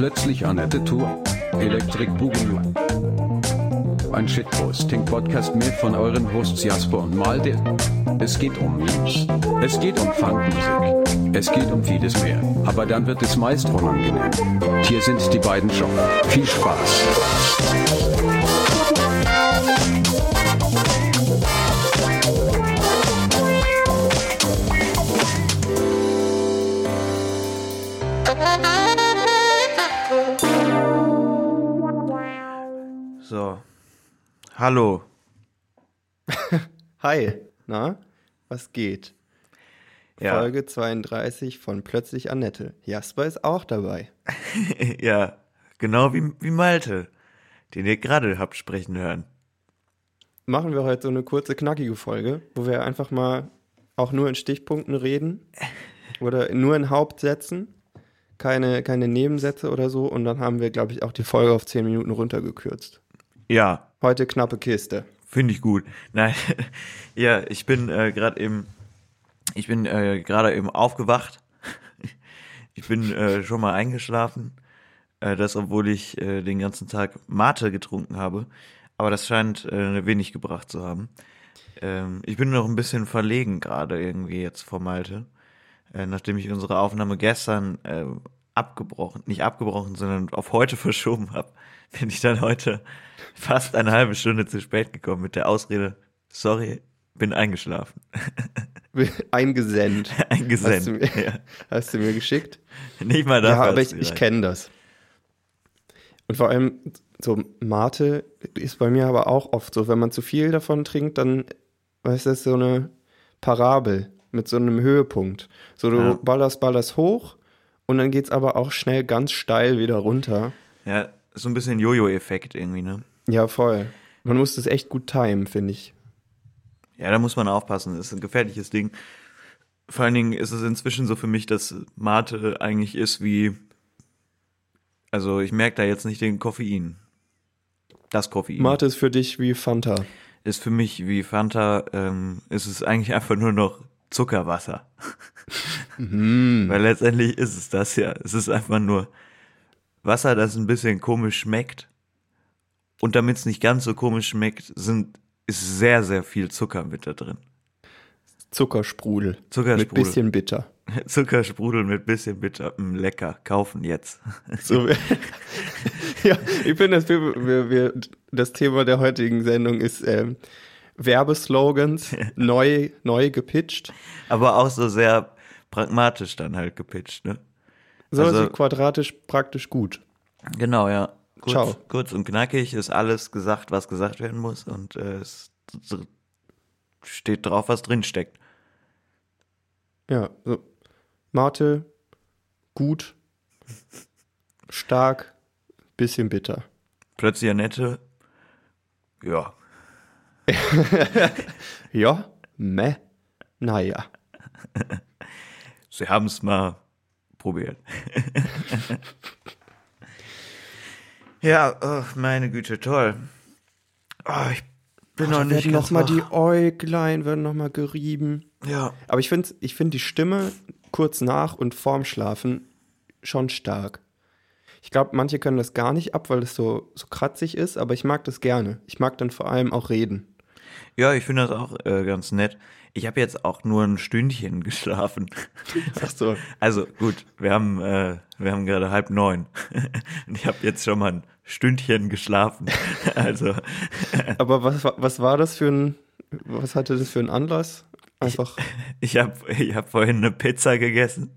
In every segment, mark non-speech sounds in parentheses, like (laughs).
Plötzlich Annette Tour. Electric Boogaloo. Ein Shitposting-Podcast mehr von euren Hosts Jasper und Malde. Es geht um Memes. Es geht um Funkmusik. Es geht um vieles mehr. Aber dann wird es meist unangenehm. Hier sind die beiden schon. Viel Spaß. Hallo. (laughs) Hi, na, was geht? Ja. Folge 32 von Plötzlich Annette. Jasper ist auch dabei. (laughs) ja, genau wie, wie Malte, den ihr gerade habt sprechen hören. Machen wir heute so eine kurze, knackige Folge, wo wir einfach mal auch nur in Stichpunkten reden (laughs) oder nur in Hauptsätzen, keine, keine Nebensätze oder so. Und dann haben wir, glaube ich, auch die Folge auf 10 Minuten runtergekürzt. Ja, Heute knappe Kiste. finde ich gut. Nein, (laughs) ja, ich bin äh, gerade eben, ich bin äh, gerade eben aufgewacht. (laughs) ich bin äh, schon mal eingeschlafen. Äh, das, obwohl ich äh, den ganzen Tag Mate getrunken habe. Aber das scheint äh, wenig gebracht zu haben. Ähm, ich bin noch ein bisschen verlegen gerade irgendwie jetzt vor Malte. Äh, nachdem ich unsere Aufnahme gestern äh, abgebrochen, nicht abgebrochen, sondern auf heute (laughs) verschoben habe, (laughs) bin ich dann heute fast eine halbe Stunde zu spät gekommen mit der Ausrede, sorry, bin eingeschlafen. Eingesendet. (laughs) Eingesendet. Hast du mir, ja. hast du mir geschickt? Nicht mal Ja, dafür. aber hat's ich, ich kenne das. Und vor allem, so Mate ist bei mir aber auch oft so, wenn man zu viel davon trinkt, dann, weißt du, das ist so eine Parabel mit so einem Höhepunkt. So, du Ja. ballerst, ballerst hoch und dann geht's aber auch schnell ganz steil wieder runter. Ja, so ein bisschen Jojo-Effekt irgendwie, ne? Ja, voll. Man muss das echt gut timen, finde ich. Ja, da muss man aufpassen. Das ist ein gefährliches Ding. Vor allen Dingen ist es inzwischen so für mich, dass Mate eigentlich ist wie. Also ich merke da jetzt nicht den Koffein. Das Koffein. Mate ist für dich wie Fanta. ist für mich wie Fanta, ähm, ist es eigentlich einfach nur noch Zuckerwasser. (laughs) Weil letztendlich ist es das ja. Es ist einfach nur Wasser, das ein bisschen komisch schmeckt. Und damit es nicht ganz so komisch schmeckt, sind, ist sehr, sehr viel Zucker mit da drin. Zuckersprudel. Zuckersprudel. Mit bisschen bitter. (laughs) Zuckersprudel mit bisschen bitter. Mm, lecker. Kaufen jetzt. (laughs) So, (laughs) ja, ich finde, das, wir, wir, wir, das Thema der heutigen Sendung ist ähm, Werbeslogans neu, neu gepitcht. Aber auch so sehr pragmatisch dann halt gepitcht, ne? So Also- quadratisch praktisch gut. Genau, ja. Kurz, Ciao. kurz und knackig ist alles gesagt, was gesagt werden muss und äh, es steht drauf, was drin steckt. Ja, so. Mate, gut, stark, bisschen bitter. Plötzlich Annette, ja, (laughs) Ja, meh, naja. (laughs) sie haben es mal probiert. (laughs) ja, oh, meine Güte, toll. Oh, ich bin noch nicht werden ganz noch mal wach. die Äuglein werden noch mal gerieben. Ja, Aber ich finde ich find die Stimme kurz nach und vorm Schlafen schon stark. Ich glaube, manche können das gar nicht ab, weil es so, so kratzig ist, aber ich mag das gerne. Ich mag dann vor allem auch reden. ja, ich finde das auch äh, ganz nett. Ich habe jetzt auch nur ein Stündchen (laughs) geschlafen. Ach so. Also gut, wir haben, äh, wir haben gerade halb neun. (laughs) Und ich habe jetzt schon mal ein Stündchen geschlafen. (laughs) Also Aber was, wa- was war das für ein, was hatte das für einen Anlass? Einfach, ich habe ich hab vorhin eine Pizza gegessen.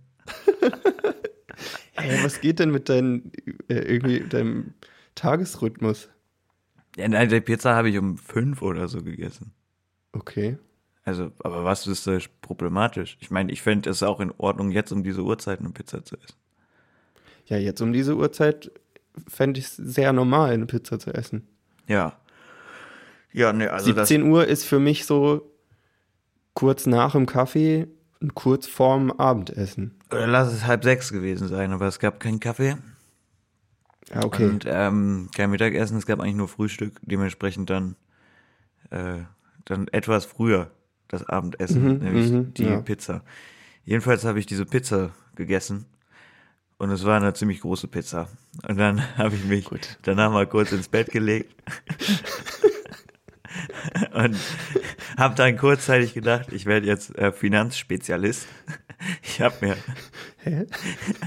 ey, was geht denn mit deinem, äh, irgendwie, deinem Tagesrhythmus? Ja, nein, die Pizza habe ich um fünf oder so gegessen. Okay. Also, aber was ist da problematisch? Ich meine, ich fände es auch in Ordnung, jetzt um diese Uhrzeit eine Pizza zu essen. Ja, jetzt um diese Uhrzeit fände ich es sehr normal, eine Pizza zu essen. Ja. Ja, ne, also das. 17 Uhr ist für mich so kurz nach dem Kaffee und kurz vorm Abendessen. Oder lass es halb sechs gewesen sein, aber es gab keinen Kaffee. Ja, okay. Und ähm, kein Mittagessen, es gab eigentlich nur Frühstück, dementsprechend dann, äh, dann etwas früher das Abendessen, Mhm, nämlich mhm, die ja. Pizza. Jedenfalls habe ich diese Pizza gegessen Und es war eine ziemlich große Pizza. Und dann (laughs) habe ich mich danach mal kurz ins Bett gelegt. (laughs) und habe dann kurzzeitig gedacht, ich werde jetzt äh, Finanzspezialist. Ich habe mir Hä?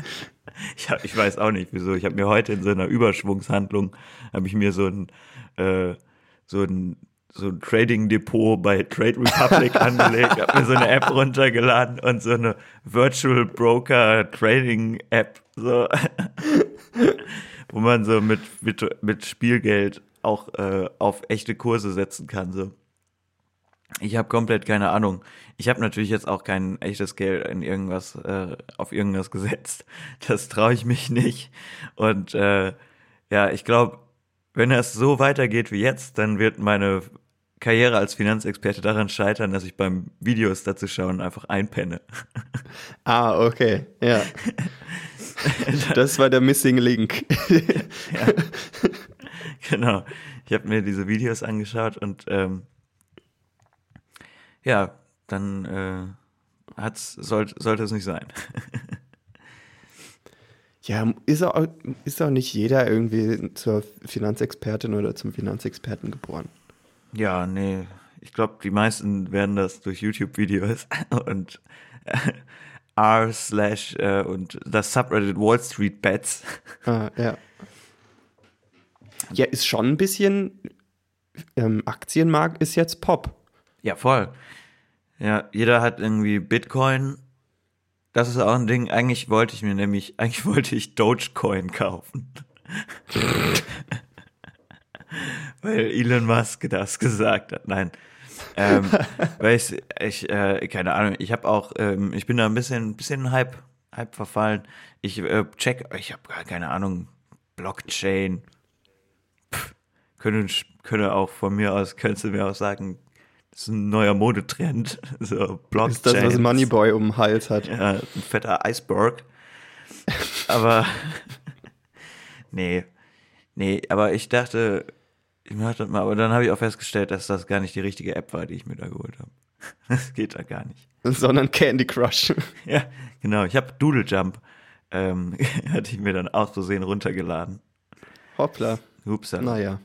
(laughs) ich, hab, ich weiß auch nicht wieso. Ich habe mir heute in so einer Überschwungshandlung habe ich mir so ein äh, so ein so ein Trading Depot bei Trade Republic (laughs) angelegt, habe mir so eine App runtergeladen und so eine Virtual Broker Trading App, so (laughs) wo man so mit mit, mit Spielgeld auch äh, auf echte Kurse setzen kann. So. Ich habe komplett keine Ahnung. Ich habe natürlich jetzt auch kein echtes Geld in irgendwas äh, auf irgendwas gesetzt. Das traue ich mich nicht. Und äh, ja, ich glaube, wenn es so weitergeht wie jetzt, dann wird meine Karriere als Finanzexperte daran scheitern, dass ich beim Videos dazu schauen einfach einpenne. Ah, okay, ja. (laughs) Das war der Missing Link. ja. Genau. Ich habe mir diese Videos angeschaut und ähm, ja, dann äh, hat's, soll, sollte es nicht sein. (laughs) Ja, ist auch, ist auch nicht jeder irgendwie zur Finanzexpertin oder zum Finanzexperten geboren. Ja, nee. Ich glaube, die meisten werden das durch YouTube-Videos (laughs) und äh, r slash äh, und das Subreddit Wall Street Bets. Ah, ja. Ja, ist schon ein bisschen, ähm, Aktienmarkt ist jetzt Pop. Ja, voll. Ja, jeder hat irgendwie Bitcoin. Das ist auch ein Ding. Eigentlich wollte ich mir nämlich, (laughs) eigentlich wollte ich Dogecoin kaufen. (laughs) (laughs) weil Elon Musk das gesagt hat. Nein. ähm, (laughs) weil ich, ich äh, keine Ahnung, ich habe auch, ähm, ich bin da ein bisschen, bisschen Hype, Hype verfallen. Ich äh, check, ich habe gar keine Ahnung, Blockchain. Pff, können, können auch von mir aus, könntest du mir auch sagen, das ist ein neuer Modetrend. (laughs) So Blockchain. Ist das, was Moneyboy um den Hals hat. Ja, ein fetter Iceberg. Aber nee, nee, aber ich dachte, ich mach das mal, aber dann habe ich auch festgestellt, dass das gar nicht die richtige App war, die ich mir da geholt habe. (laughs) Das geht da gar nicht. Sondern Candy Crush. (laughs) Ja, genau. Ich habe Doodle Jump, ähm, (laughs) hatte ich mir dann aus Versehen runtergeladen. Hoppla. Upsa. Naja.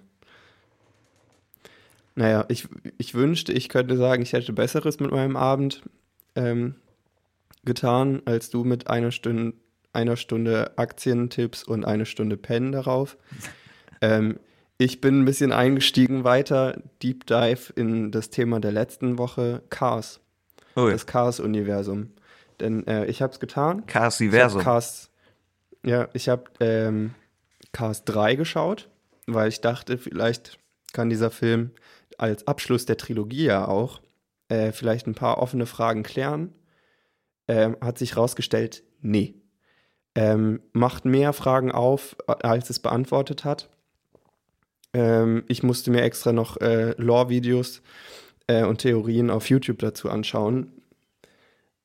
Naja, ich, ich wünschte, ich könnte sagen, ich hätte Besseres mit meinem Abend ähm, getan, als du mit einer Stunde, einer Stunde Aktientipps und eine Stunde Pennen darauf. Ähm, ich bin ein bisschen eingestiegen weiter, Deep Dive in das Thema der letzten Woche, Cars. Oh ja. Das Cars-Universum. Denn äh, ich habe es getan. Hab Cars, ja, ich habe ähm, Cars 3 geschaut, weil ich dachte, vielleicht kann dieser Film als Abschluss der Trilogie ja auch äh, vielleicht ein paar offene Fragen klären. Ähm, hat sich herausgestellt, nee. Ähm, macht mehr Fragen auf, als es beantwortet hat. Ähm, ich musste mir extra noch äh, Lore-Videos äh, und Theorien auf YouTube dazu anschauen.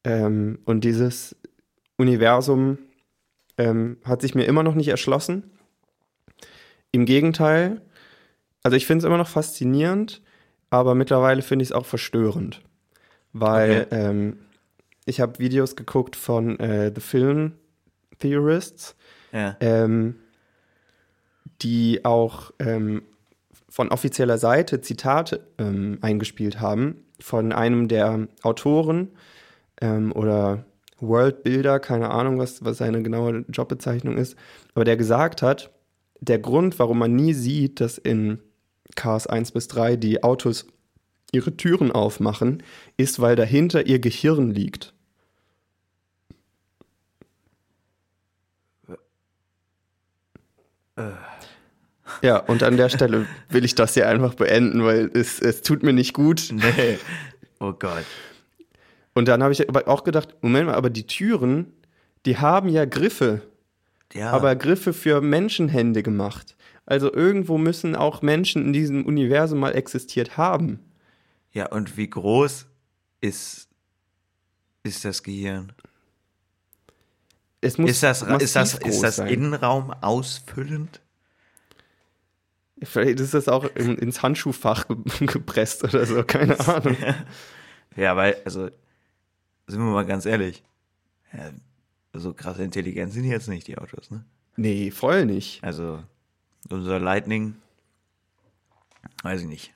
Ähm, und dieses Universum ähm, hat sich mir immer noch nicht erschlossen. Im Gegenteil, also ich finde es immer noch faszinierend, aber mittlerweile finde ich es auch verstörend. Weil Okay. ähm, ich habe Videos geguckt von äh, The Film Theorists, Ja. ähm, die auch ähm, von offizieller Seite Zitate ähm, eingespielt haben von einem der Autoren ähm, oder Worldbuilder, keine Ahnung, was, was seine genaue Jobbezeichnung ist, aber der gesagt hat, der Grund, warum man nie sieht, dass in Cars 1 bis 3 die Autos ihre Türen aufmachen, ist, weil dahinter ihr Gehirn liegt. Ja, und an der Stelle will ich das hier einfach beenden, weil es, es tut mir nicht gut. Nee. Oh Gott. Und dann habe ich aber auch gedacht, Moment mal, aber die Türen, die haben ja Griffe, Ja. aber Griffe für Menschenhände gemacht. Also irgendwo müssen auch Menschen in diesem Universum mal existiert haben. ja, und wie groß ist, ist das Gehirn? Es muss Ist das, ist das, ist das sein. Innenraum ausfüllend? Vielleicht ist das auch in, ins Handschuhfach ge (laughs) gepresst oder so, keine (laughs) Ahnung. Ja, weil, also, sind wir mal ganz ehrlich. Ja, so krass intelligent sind jetzt nicht, die Autos, ne? Nee, voll nicht. Also unser Lightning, weiß ich nicht.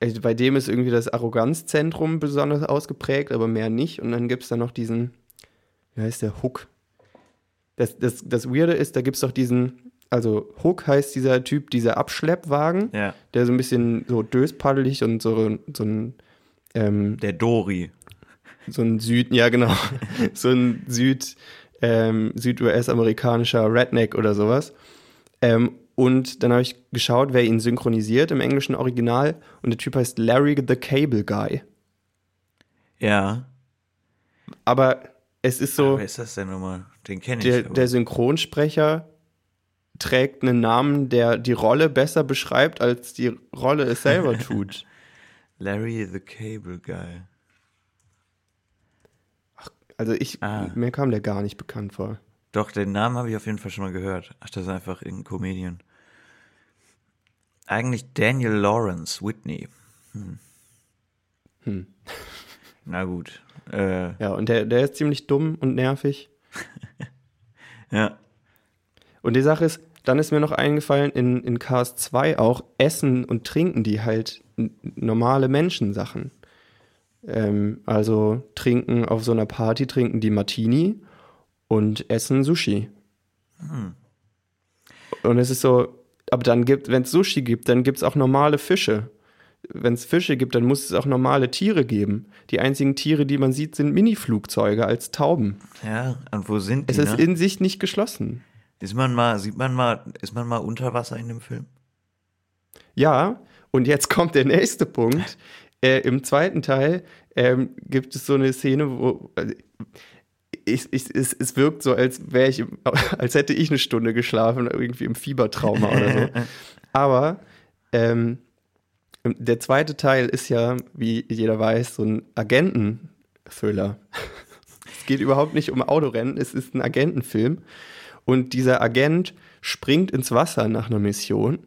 Also bei dem ist irgendwie das Arroganzzentrum besonders ausgeprägt, aber mehr nicht. Und dann gibt es da noch diesen, wie heißt der, Hook. Das, das, das Weirde ist, da gibt es doch diesen, also Hook heißt dieser Typ, dieser Abschleppwagen, Ja, der so ein bisschen so döspaddelig und so, so ein, ähm, der Dori. so ein Süd, ja genau, (laughs) so ein Süd, ähm, Süd-US-amerikanischer Redneck oder sowas. Ähm, und dann habe ich geschaut, wer ihn synchronisiert im englischen Original. Und der Typ heißt Larry the Cable Guy. Ja. Aber es ist so, Wer ist das denn nochmal? Den kenne ich. der, der Synchronsprecher trägt einen Namen, der die Rolle besser beschreibt, als die Rolle es selber (laughs) tut. Larry the Cable Guy. Also ich, Ah. mir kam der gar nicht bekannt vor. Doch, den Namen habe ich auf jeden Fall schon mal gehört. Ach, das ist einfach irgendein Comedian. Eigentlich Daniel Lawrence Whitney. Hm. Hm. (laughs) Na gut. Äh, Ja, und der, der ist ziemlich dumm und nervig. (laughs) ja. Und die Sache ist, dann ist mir noch eingefallen, in, in Cars 2 auch Essen und Trinken die halt normale Menschensachen. Ähm, also trinken auf so einer Party, trinken die Martini und essen Sushi. Und es ist so, aber dann gibt, wenn es Sushi gibt, dann gibt es auch normale Fische. Wenn es Fische gibt, dann muss es auch normale Tiere geben. Die einzigen Tiere, die man sieht, sind Miniflugzeuge als Tauben. Ja, und wo sind Es die? ist Ne? in sich nicht geschlossen. Ist man mal, sieht man mal, ist man mal unter Wasser in dem Film? Ja, und jetzt kommt der nächste Punkt. (laughs) Äh, Im zweiten Teil ähm, gibt es so eine Szene, wo also, ich, ich, es, es wirkt so, als wäre ich, im, (laughs) als hätte ich eine Stunde geschlafen, irgendwie im Fiebertrauma oder so. (laughs) Aber ähm, der zweite Teil ist ja, wie jeder weiß, so ein Agenten-Thriller. Es geht überhaupt nicht um Autorennen, es ist ein Agentenfilm. Und dieser Agent springt ins Wasser nach einer Mission.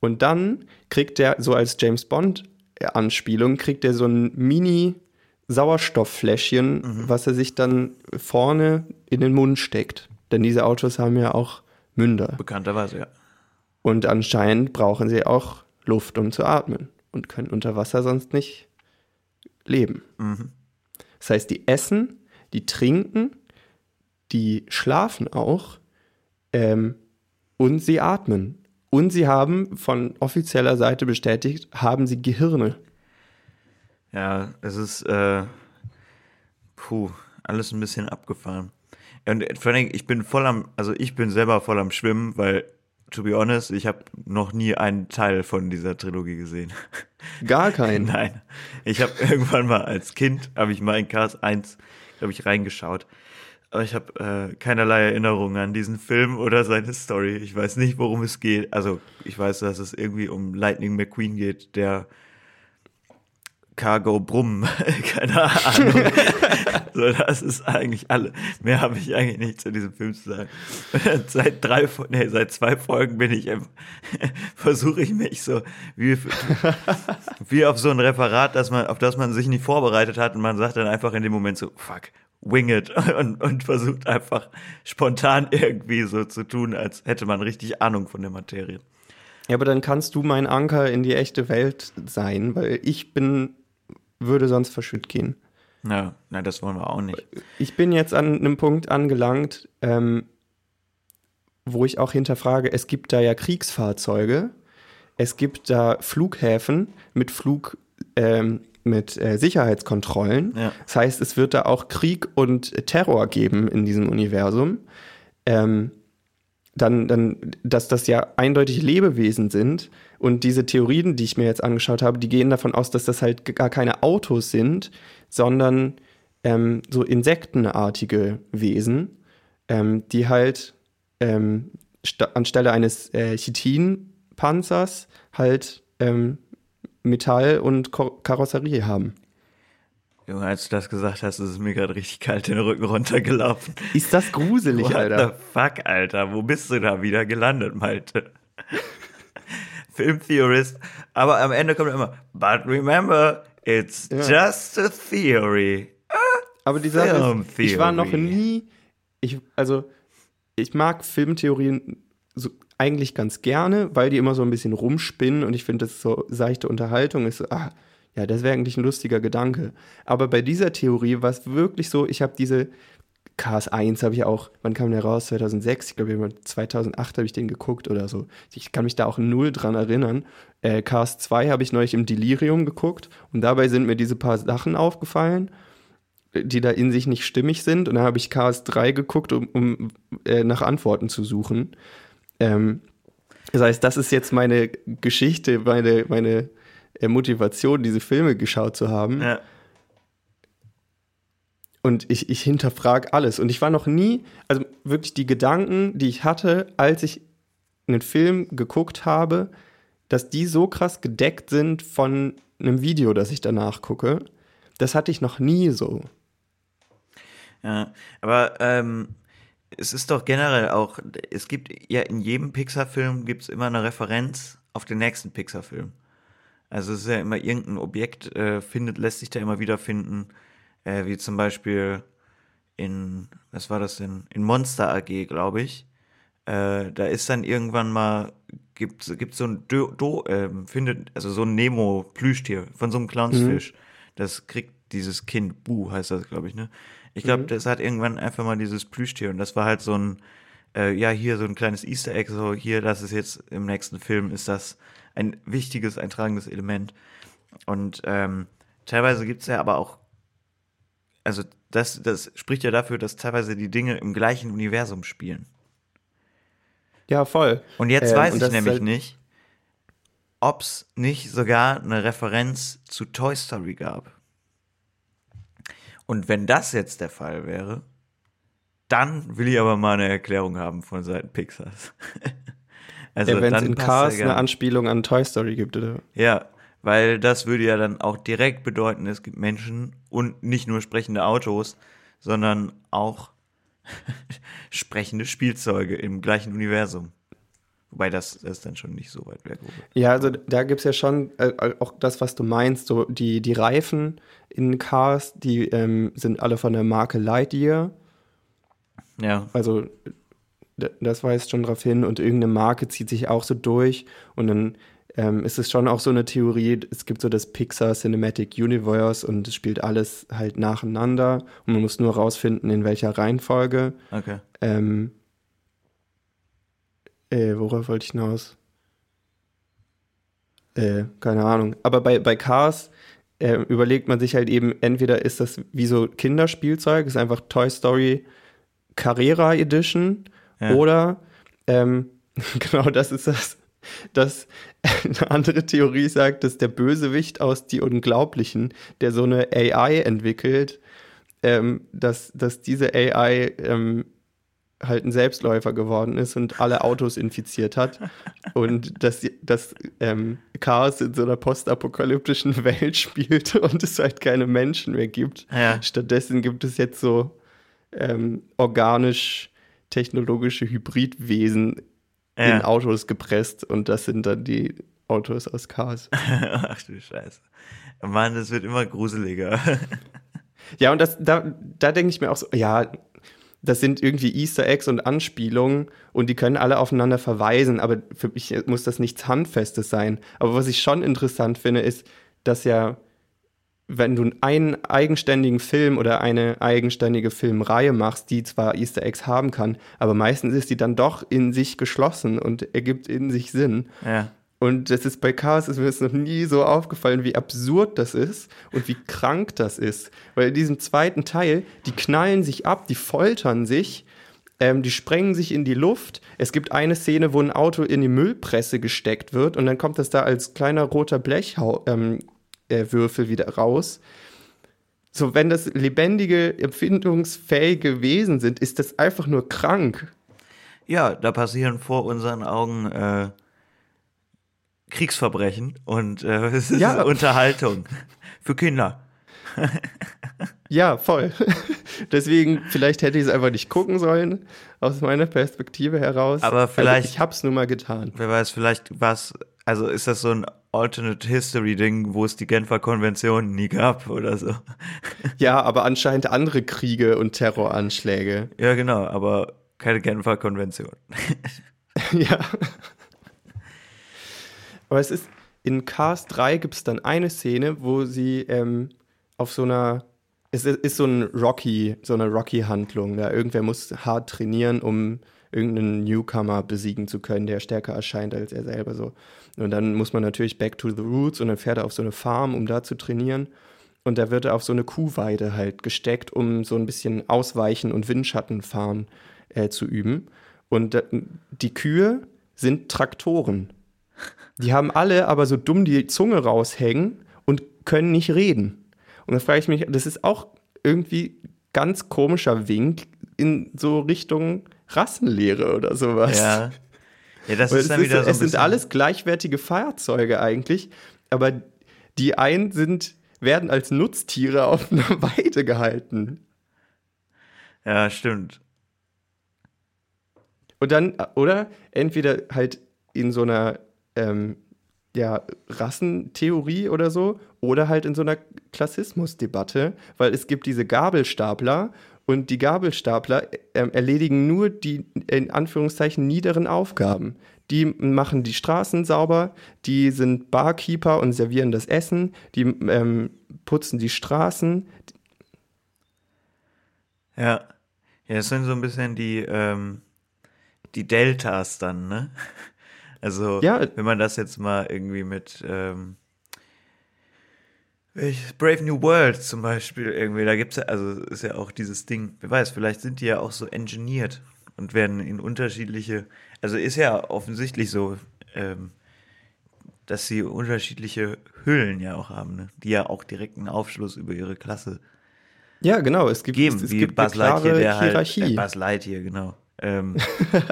Und dann kriegt er, so als James Bond-Anspielung, kriegt er so ein Mini-Sauerstofffläschchen, was er sich dann vorne in den Mund steckt. Denn diese Autos haben ja auch Münder. Bekannterweise, ja. Und anscheinend brauchen sie auch Luft, um zu atmen. Und können unter Wasser sonst nicht leben. Das heißt, die essen, die trinken, die schlafen auch ähm, und sie atmen. Und sie haben von offizieller Seite bestätigt, haben sie Gehirne. Ja, es ist, äh, puh, alles ein bisschen abgefahren. Und vor allem, ich bin voll am, also ich bin selber voll am Schwimmen, weil, to be honest, ich habe noch nie einen Teil von dieser Trilogie gesehen. (laughs) Gar kein. Nein, ich habe (laughs) irgendwann mal als Kind, habe ich mal in Cars 1, glaube ich, reingeschaut. Aber ich habe äh, keinerlei Erinnerungen an diesen Film oder seine Story. Ich weiß nicht, worum es geht. Also ich weiß, dass es irgendwie um Lightning McQueen geht, der Cargo Brumm, (laughs) keine Ahnung. (laughs) so, das ist eigentlich alle. Mehr habe ich eigentlich nicht zu diesem Film zu sagen. (laughs) seit drei, nee, seit zwei Folgen bin ich, versuche ich mich so wie, wie auf so ein Referat, dass man, auf das man sich nicht vorbereitet hat und man sagt dann einfach in dem Moment so, fuck, wing it (laughs) und, und versucht einfach spontan irgendwie so zu tun, als hätte man richtig Ahnung von der Materie. Ja, aber dann kannst du mein Anker in die echte Welt sein, weil ich bin, würde sonst verschütt gehen. Ja, nein, das wollen wir auch nicht. Ich bin jetzt an einem Punkt angelangt, ähm, wo ich auch hinterfrage, es gibt da ja Kriegsfahrzeuge, es gibt da Flughäfen mit Flug, ähm, mit äh, Sicherheitskontrollen. Ja. Das heißt, es wird da auch Krieg und Terror geben in diesem Universum. Ähm, dann, dann, dass das ja eindeutig Lebewesen sind und diese Theorien, die ich mir jetzt angeschaut habe, die gehen davon aus, dass das halt gar keine Autos sind, sondern ähm, so insektenartige Wesen, ähm, die halt ähm, anstelle eines äh, Chitinpanzers halt ähm, Metall und Ko Karosserie haben. Junge, als du das gesagt hast, ist es mir gerade richtig kalt den Rücken runtergelaufen. Ist das gruselig, What Alter? the fuck, Alter? Wo bist du da wieder gelandet, Malte? (laughs) Filmtheorist. Aber am Ende kommt immer, but remember, it's Ja. just a theory. Aber die Sache ist, ich war noch nie ich, also, ich mag Filmtheorien so eigentlich ganz gerne, weil die immer so ein bisschen rumspinnen und ich finde, das ist so seichte Unterhaltung ist so, ah, ja, das wäre eigentlich ein lustiger Gedanke. Aber bei dieser Theorie war es wirklich so, ich habe diese Cars 1 habe ich auch, wann kam der raus? 2006, ich glaube 2008 habe ich den geguckt oder so. Ich kann mich da auch null dran erinnern. Äh, Cars 2 habe ich neulich im Delirium geguckt und dabei sind mir diese paar Sachen aufgefallen, die da in sich nicht stimmig sind. Und dann habe ich Cars 3 geguckt, um, um äh, nach Antworten zu suchen. Ähm, das heißt, das ist jetzt meine Geschichte, meine, meine äh, Motivation, diese Filme geschaut zu haben. Ja. Und ich, ich hinterfrage alles. Und ich war noch nie, also wirklich die Gedanken, die ich hatte, als ich einen Film geguckt habe, dass die so krass gedeckt sind von einem Video, das ich danach gucke, das hatte ich noch nie so. Ja, aber ähm, es ist doch generell auch, es gibt ja in jedem Pixar-Film gibt es immer eine Referenz auf den nächsten Pixar-Film. Also es ist ja immer irgendein Objekt, äh, findet, lässt sich da immer wieder finden, äh, wie zum Beispiel in, was war das denn? In Monster AG, glaube ich. Äh, da ist dann irgendwann mal, gibt gibt so ein Do, Do äh, findet, also so ein Nemo-Plüschtier von so einem Clownsfisch. Mhm. Das kriegt dieses Kind, Bu heißt das, glaube ich, ne? Ich glaube, mhm. das hat irgendwann einfach mal dieses Plüschtier und das war halt so ein, äh, ja, hier so ein kleines Easter Egg, so hier, das ist jetzt im nächsten Film, ist das ein wichtiges, eintragendes Element. Und ähm, teilweise gibt es ja aber auch, also das, das spricht ja dafür, dass teilweise die Dinge im gleichen Universum spielen. Ja, voll. Und jetzt ähm, weiß ich nämlich halt nicht, ob es nicht sogar eine Referenz zu Toy Story gab. Und wenn das jetzt der Fall wäre, dann will ich aber mal eine Erklärung haben von Seiten Pixars. (laughs) also ja, wenn es in Cars eine Anspielung an Toy Story gibt, oder? Ja, weil das würde ja dann auch direkt bedeuten, es gibt Menschen und nicht nur sprechende Autos, sondern auch (laughs) sprechende Spielzeuge im gleichen Universum. Wobei das, das ist dann schon nicht so weit weg. Ja, also da gibt es ja schon äh, auch das, was du meinst, so die, die Reifen in Cars, die ähm, sind alle von der Marke Lightyear. Ja. Also das weist schon darauf hin und irgendeine Marke zieht sich auch so durch und dann ähm, ist es schon auch so eine Theorie, es gibt so das Pixar Cinematic Universe und es spielt alles halt nacheinander und man muss nur rausfinden, in welcher Reihenfolge. Okay. Ähm, äh, worauf wollte ich hinaus? Äh, keine Ahnung. Aber bei, bei Cars äh, überlegt man sich halt eben, entweder ist das wie so Kinderspielzeug, ist einfach Toy Story Carrera Edition, ja. oder ähm, (laughs) genau das ist das, dass (laughs) eine andere Theorie sagt, dass der Bösewicht aus Die Unglaublichen, der so eine AI entwickelt, ähm, dass, dass diese AI ähm, halt ein Selbstläufer geworden ist und alle Autos infiziert hat. Und (laughs) dass das ähm, Chaos in so einer postapokalyptischen (laughs) Welt spielt und es halt keine Menschen mehr gibt. Ja. Stattdessen gibt es jetzt so ähm, organisch-technologische Hybridwesen ja. in Autos gepresst und das sind dann die Autos aus Chaos. (laughs) Ach du Scheiße. Mann, das wird immer gruseliger. ja, und das, da, da denke ich mir auch so, ja, das sind irgendwie Easter Eggs und Anspielungen und die können alle aufeinander verweisen, aber für mich muss das nichts Handfestes sein. Aber was ich schon interessant finde, ist, dass ja, wenn du einen eigenständigen Film oder eine eigenständige Filmreihe machst, die zwar Easter Eggs haben kann, aber meistens ist die dann doch in sich geschlossen und ergibt in sich Sinn. Ja. Und das ist bei Chaos, ist mir das noch nie so aufgefallen, wie absurd das ist und wie krank das ist. Weil in diesem zweiten Teil, die knallen sich ab, die foltern sich, ähm, die sprengen sich in die Luft. Es gibt eine Szene, wo ein Auto in die Müllpresse gesteckt wird und dann kommt das da als kleiner roter Blechwürfel ähm, äh, wieder raus. So, wenn das lebendige, empfindungsfähige Wesen sind, ist das einfach nur krank. Ja, da passieren vor unseren Augen äh Kriegsverbrechen und äh, (laughs) es ist ja. Unterhaltung für Kinder. (laughs) ja, voll. (laughs) Deswegen, vielleicht hätte ich es einfach nicht gucken sollen, aus meiner Perspektive heraus. Aber vielleicht. Also ich hab's nur mal getan. Wer weiß, vielleicht war es also ist das so ein Alternate History Ding, wo es die Genfer Konvention nie gab oder so? Ja, aber anscheinend andere Kriege und Terroranschläge. Ja, genau, aber keine Genfer Konvention. ja. Aber es ist, in Cars 3 gibt es dann eine Szene, wo sie ähm, auf so einer, es ist, ist so ein Rocky, so eine Rocky-Handlung. Ja? Irgendwer muss hart trainieren, um irgendeinen Newcomer besiegen zu können, der stärker erscheint als er selber so. Und dann muss man natürlich back to the roots und dann fährt er auf so eine Farm, um da zu trainieren. Und da wird er auf so eine Kuhweide halt gesteckt, um so ein bisschen Ausweichen und Windschatten fahren äh, zu üben. Und äh, die Kühe sind Traktoren. Die haben alle aber so dumm die Zunge raushängen und können nicht reden. Und da frage ich mich, das ist auch irgendwie ganz komischer Wink in so Richtung Rassenlehre oder sowas. Ja. Ja, das ist dann wieder ist, so ein es sind alles gleichwertige Fahrzeuge eigentlich, aber die einen sind, werden als Nutztiere auf einer (laughs) Weide gehalten. Ja, stimmt. Und dann, oder entweder halt in so einer ähm, ja, Rassentheorie oder so, oder halt in so einer Klassismusdebatte, weil es gibt diese Gabelstapler und die Gabelstapler ähm, erledigen nur die in Anführungszeichen niederen Aufgaben. Die machen die Straßen sauber, die sind Barkeeper und servieren das Essen, die ähm, putzen die Straßen. Ja. Ja, das sind so ein bisschen die, ähm, die Deltas dann, ne? Also, Ja. wenn man das jetzt mal irgendwie mit, ähm, Brave New World zum Beispiel irgendwie, da gibt's ja, also ist ja auch dieses Ding, wer weiß, vielleicht sind die ja auch so engineert und werden in unterschiedliche, also ist ja offensichtlich so, ähm, dass sie unterschiedliche Hüllen ja auch haben, ne? die ja auch direkten Aufschluss über ihre Klasse Ja, genau, es gibt, geben, es, es gibt Buzz eine klare Lightyear, Hierarchie. halt, äh, Buzz Lightyear, genau. Ähm,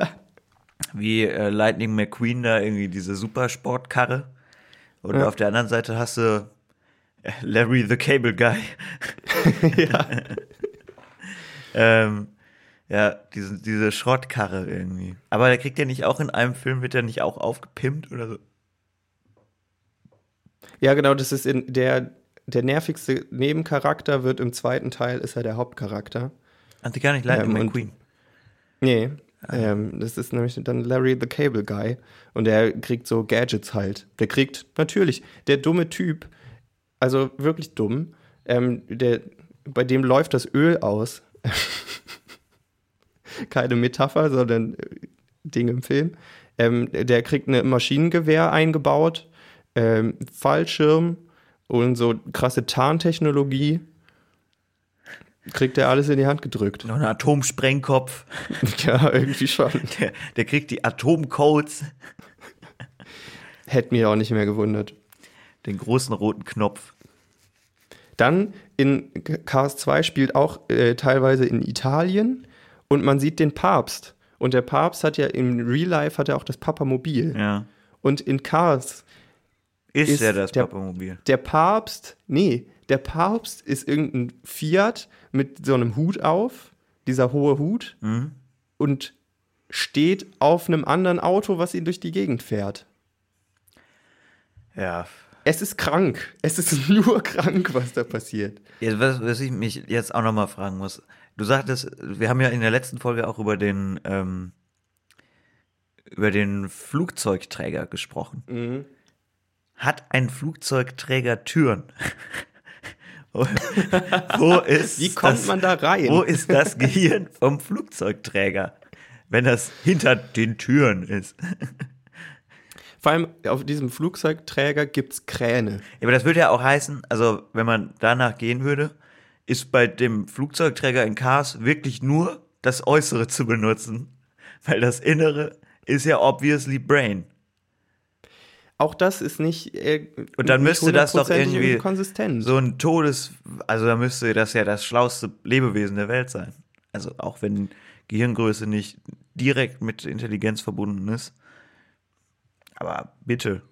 (laughs) wie äh, Lightning McQueen da irgendwie diese Supersportkarre und Ja. auf der anderen Seite hast du äh, Larry the Cable Guy. (laughs) ja. (laughs) ähm, ja, diese, diese Schrottkarre irgendwie. Aber der kriegt ja nicht auch in einem Film, wird der nicht auch aufgepimpt oder so? Ja, genau, das ist in der, der nervigste Nebencharakter wird im zweiten Teil, ist er der Hauptcharakter. Ach, die gar nicht Lightning Ähm, McQueen. Nee, ähm, das ist nämlich dann Larry the Cable Guy und der kriegt so Gadgets halt. Der kriegt, natürlich, der dumme Typ, also wirklich dumm, ähm, der, bei dem läuft das Öl aus. (laughs) Keine Metapher, sondern äh, Ding im Film. Ähm, der kriegt ein Maschinengewehr eingebaut, ähm, Fallschirm und so krasse Tarntechnologie. Kriegt er alles in die Hand gedrückt. Noch ein Atomsprengkopf. (laughs) Ja, irgendwie schon. Der, der kriegt die Atomcodes. Hätte mich auch nicht mehr gewundert. Den großen roten Knopf. Dann in Cars 2 spielt auch äh, teilweise in Italien und man sieht den Papst. Und der Papst hat ja im Real Life hat er auch das Papamobil. Ja. Und in Cars, Ist, Ist ja das der- Papamobil. der Papst, nee, der Papst ist irgendein Fiat mit so einem Hut auf, dieser hohe Hut, Mhm. und steht auf einem anderen Auto, was ihn durch die Gegend fährt. Ja. Es ist krank. Es ist (laughs) nur krank, was da passiert. Jetzt, was, was ich mich jetzt auch nochmal fragen muss. Du sagtest, wir haben ja in der letzten Folge auch über den, ähm, über den Flugzeugträger gesprochen. Mhm. Hat ein Flugzeugträger Türen? (laughs) wo, (laughs) ist Wie kommt das, man da rein? Wo ist das Gehirn vom Flugzeugträger, wenn das hinter den Türen ist? Vor allem auf diesem Flugzeugträger gibt es Kräne. Ja, aber das würde ja auch heißen, also wenn man danach gehen würde, ist bei dem Flugzeugträger in Cars wirklich nur das Äußere zu benutzen, weil das Innere ist ja obviously Brain. Auch das ist nicht. Äh, Und dann müsste das doch irgendwie konsistent. So ein Todes, also da müsste das ja das schlauste Lebewesen der Welt sein. Also auch wenn Gehirngröße nicht direkt mit Intelligenz verbunden ist. Aber bitte.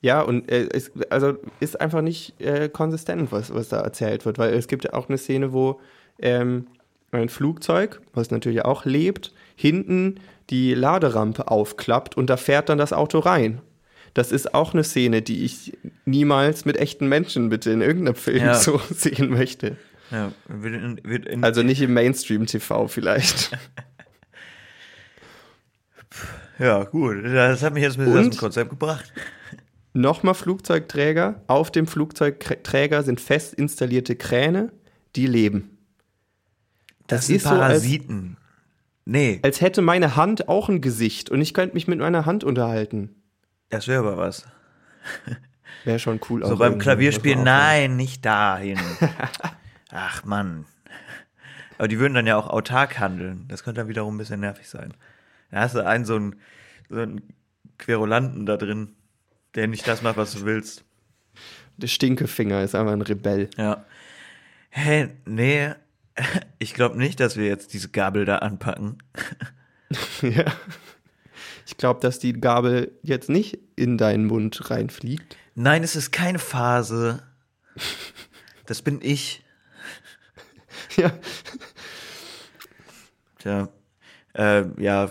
Ja, und äh, es also ist einfach nicht äh, konsistent, was, was da erzählt wird, weil es gibt ja auch eine Szene, wo ähm, ein Flugzeug, was natürlich auch lebt, hinten die Laderampe aufklappt und da fährt dann das Auto rein. Das ist auch eine Szene, die ich niemals mit echten Menschen bitte in irgendeinem Film Ja. so (laughs) sehen möchte. Ja, wird in, wird in, Also nicht im Mainstream-TV vielleicht. (laughs) ja, gut. Das hat mich jetzt aus Und? dem Konzept gebracht. Nochmal Flugzeugträger. Auf dem Flugzeugträger sind fest installierte Kräne, die leben. Das, Das sind ist so, Parasiten. Nee, Als hätte meine Hand auch ein Gesicht und ich könnte mich mit meiner Hand unterhalten. das wäre aber was. (laughs) Wäre schon cool. So beim irgendwie, Klavierspielen, nein, nicht dahin. (laughs) Ach Mann. Aber die würden dann ja auch autark handeln. Das könnte dann wiederum ein bisschen nervig sein. Da hast du einen so einen, so einen Querulanten da drin, der nicht das macht, was du willst. Der Stinkefinger ist einfach ein Rebell. Ja. Hey, nee, ich glaube nicht, dass wir jetzt diese Gabel da anpacken. (laughs) ja. Ich glaube, dass die Gabel jetzt nicht in deinen Mund reinfliegt. Nein, es ist keine Phase. Das bin ich. (laughs) Ja. Tja, äh, ja,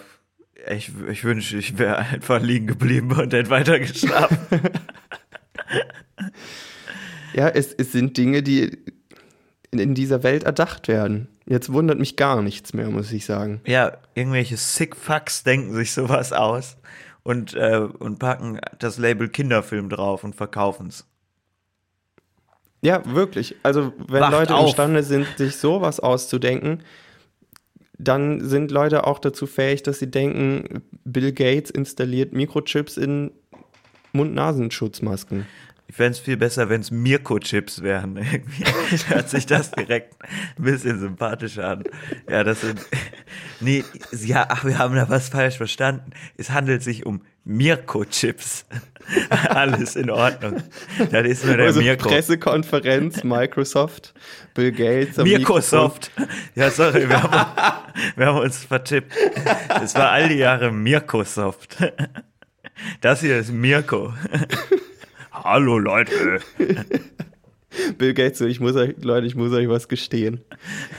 ich, ich wünsche, ich wäre einfach liegen geblieben und hätte weiter geschlafen. (laughs) Ja, es, es sind Dinge, die in, dieser Welt erdacht werden. Jetzt wundert mich gar nichts mehr, muss ich sagen. ja, irgendwelche Sick Fucks denken sich sowas aus und, äh, und packen das Label Kinderfilm drauf und verkaufen es. Ja, wirklich. Also, wenn Wacht Leute auf. imstande sind, sich sowas auszudenken, dann sind Leute auch dazu fähig, dass sie denken, Bill Gates installiert Mikrochips in Mund-Nasen-Schutzmasken. Ich fände es viel besser, wenn es Mirko-Chips wären. (laughs) Irgendwie hört sich das direkt ein bisschen sympathischer an. Ja, das sind. (laughs) Nee, ja, ach, wir haben da was falsch verstanden. Es handelt sich um Mirko-Chips. (laughs) Alles in Ordnung. Das ist nur der Also Mirko. Pressekonferenz, Microsoft, Bill Gates. am Mirkosoft. Ja, sorry, wir haben, wir haben uns vertippt. Es war all die Jahre Mirkosoft. Das hier ist Mirko. Hallo Leute. (laughs) Bill Gates, so, ich muss euch, Leute, ich muss euch was gestehen.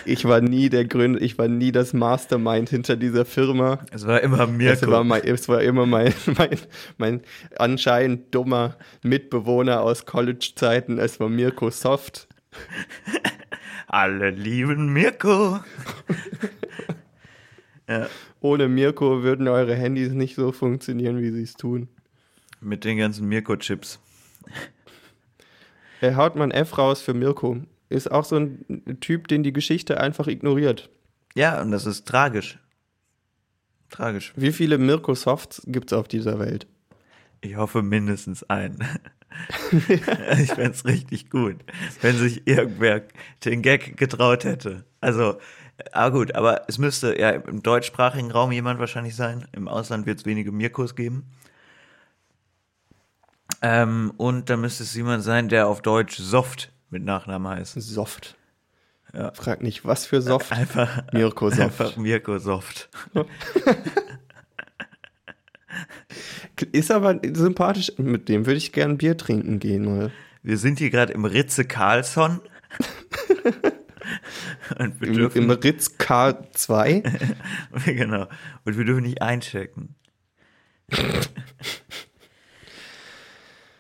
Ich war nie der Gründer, ich war nie das Mastermind hinter dieser Firma. Es war immer Mirko. Es war, mein, es war immer mein, (laughs) mein, mein anscheinend dummer Mitbewohner aus College-Zeiten. Es war Mirko Soft. (laughs) Alle lieben Mirko. ja, Ohne Mirko würden eure Handys nicht so funktionieren, wie sie es tun. mit den ganzen Mirko-Chips. Er haut man F raus für Mirko. Ist auch so ein Typ, den die Geschichte einfach ignoriert. Ja, und das ist tragisch. Tragisch. Wie viele Mirko Softs gibt es auf dieser Welt? Ich hoffe mindestens einen. (laughs) ich fände es richtig gut, wenn sich irgendwer den Gag getraut hätte. Also, ah gut, aber es müsste ja im deutschsprachigen Raum jemand wahrscheinlich sein. Im Ausland wird es wenige Mirkos geben. Ähm, und da müsste es jemand sein, der auf Deutsch Soft mit Nachnamen heißt. Soft. Ja. Frag nicht, was für Soft. Einfach, Mirko Soft. einfach Mirko Soft. (laughs) Ist aber sympathisch. Mit dem würde ich gern Bier trinken gehen. Mal. Wir sind hier gerade im Ritze Carlsson. (laughs) und wir Im, dürfen Im Ritz K2. (laughs) genau. Und wir dürfen nicht einchecken.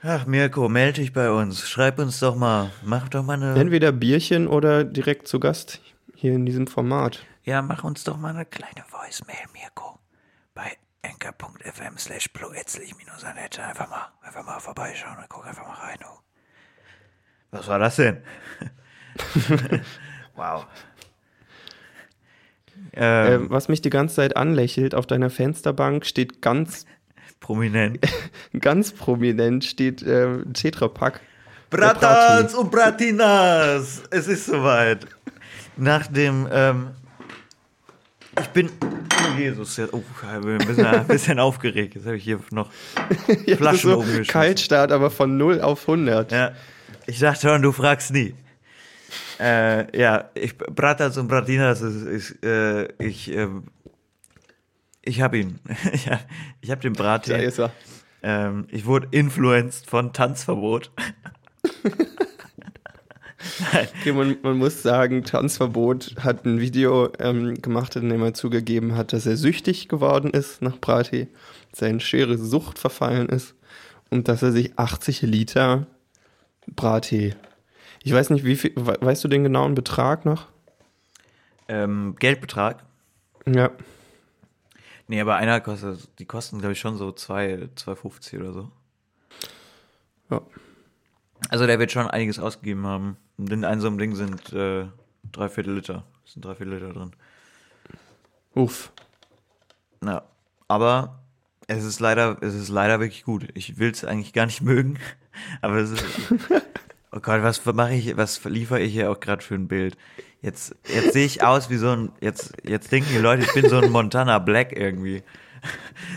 Ach, Mirko, melde dich bei uns. Schreib uns doch mal. Mach doch mal eine. Entweder Bierchen oder direkt zu Gast hier in diesem Format. Ja, mach uns doch mal eine kleine Voicemail, Mirko. Bei enker.fm slash minus Annette. Einfach mal, einfach mal vorbeischauen und guck einfach mal rein. Du. Was war das denn? (laughs) wow. Ähm, Ähm, was mich die ganze Zeit anlächelt, auf deiner Fensterbank steht ganz, prominent. (laughs) ganz prominent steht äh, Tetrapack. Bratans und Bratinas! Es ist soweit. Nach dem, ähm, ich bin, oh Jesus, jetzt, oh, ich bin ein bisschen, ein bisschen aufgeregt. Jetzt habe ich hier noch (laughs) Jetzt ist Flaschen so. Kaltstart, aber von 0 auf 100. Ja, ich dachte schon, du fragst nie. Äh, ja, ich, Bratans und Bratinas ist, ist äh, ich, ähm, ich habe ihn. (laughs) ich habe hab den Da Brattee. ist er. Ähm, ich wurde influenced von Tanzverbot. Okay, man, man muss sagen, Tanzverbot hat ein Video ähm, gemacht, in dem er zugegeben hat, dass er süchtig geworden ist nach Brati, dass er in schwere Sucht verfallen ist und dass er sich 80 Liter Brattee. Ich weiß nicht, wie viel, we- weißt du den genauen Betrag noch? Ähm, Geldbetrag? Ja. Nee, aber einer kostet, die kosten, glaube ich, schon so 2, 2,50 oder so. Ja. Also der wird schon einiges ausgegeben haben. In einem so einem Ding sind äh, drei Viertel Liter. Sind drei Viertel Liter drin. Uff. Ja. Aber es ist leider, es ist leider wirklich gut. Ich will es eigentlich gar nicht (laughs) mögen. Aber es ist. Oh Gott, was mache ich, was liefere ich hier auch gerade für ein Bild? Jetzt, jetzt sehe ich aus wie so ein, jetzt, jetzt denken die Leute, ich bin so ein Montana Black irgendwie. (laughs)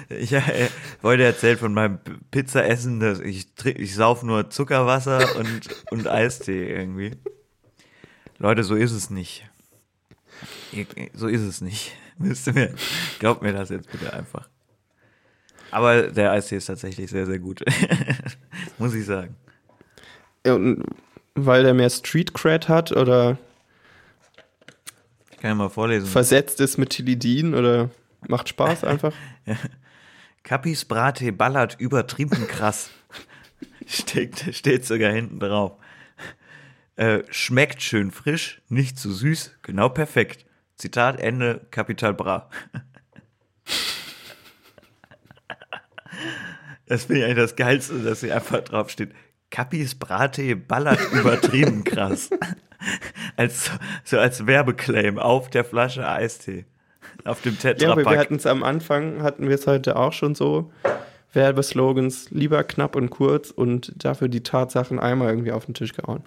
Ich äh, wollte erzählt von meinem Pizzaessen, dass ich, ich sauf nur Zuckerwasser und, und Eistee irgendwie. Leute, so ist es nicht. So ist es nicht. (laughs) Müsst ihr mir, glaubt mir das jetzt bitte einfach. Aber der Eistee ist tatsächlich sehr, sehr gut. (laughs) Muss ich sagen. Ja, weil der mehr Street Cred hat oder Ich kann ja mal vorlesen. versetzt ist mit Tilidin oder macht Spaß (laughs) einfach. Kappis Brattee ballert übertrieben krass. steht, steht sogar hinten drauf. Äh, schmeckt schön frisch, nicht zu süß, genau perfekt. Zitat Ende, Kapital Bra. (laughs) Das finde ich eigentlich das Geilste, dass sie einfach drauf steht. Kappis Brattee ballert übertrieben krass. (laughs) als, so als Werbeclaim auf der Flasche Eistee. Auf dem Ja, aber Tetrapack. wir hatten es am Anfang, hatten wir es heute auch schon so. Werbeslogans lieber knapp und kurz und dafür die Tatsachen einmal irgendwie auf den Tisch gehauen.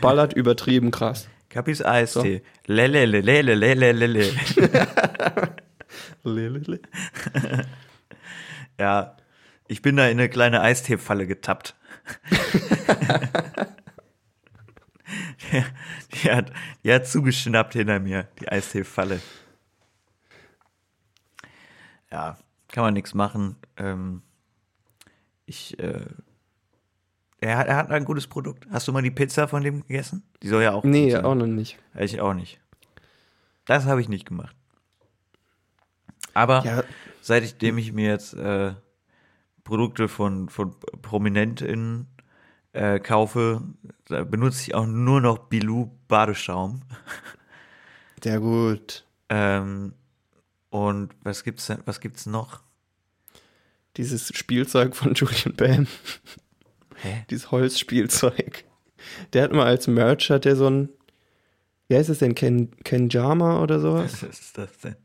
Ballert übertrieben krass. Kappis Eistee. Lele, lele, lele, lele, lele. Lelele. (laughs) (laughs) Ja, ich bin da in eine kleine Eisteefalle getappt. Die, die, hat, die hat zugeschnappt hinter mir, die Eisteefalle. Ja, kann man nichts machen. Ähm, ich, äh, er hat, er hat ein gutes Produkt. Hast du mal die Pizza von dem gegessen? Die soll ja auch. Nee, auch noch nicht. Ich auch nicht. Das habe ich nicht gemacht. Aber Ja, seitdem ich mir jetzt äh, Produkte von, von ProminentInnen äh, kaufe, da benutze ich auch nur noch Bilou Badeschaum. (laughs) sehr gut. Ähm, und was gibt's denn, was gibt's noch? Dieses Spielzeug von Julian Bam. (laughs) Hä? Dieses Holzspielzeug. Der hat mal als Merch, hat der so ein, wie heißt es denn, Ken, Kenjama oder sowas? (laughs) Was ist das denn?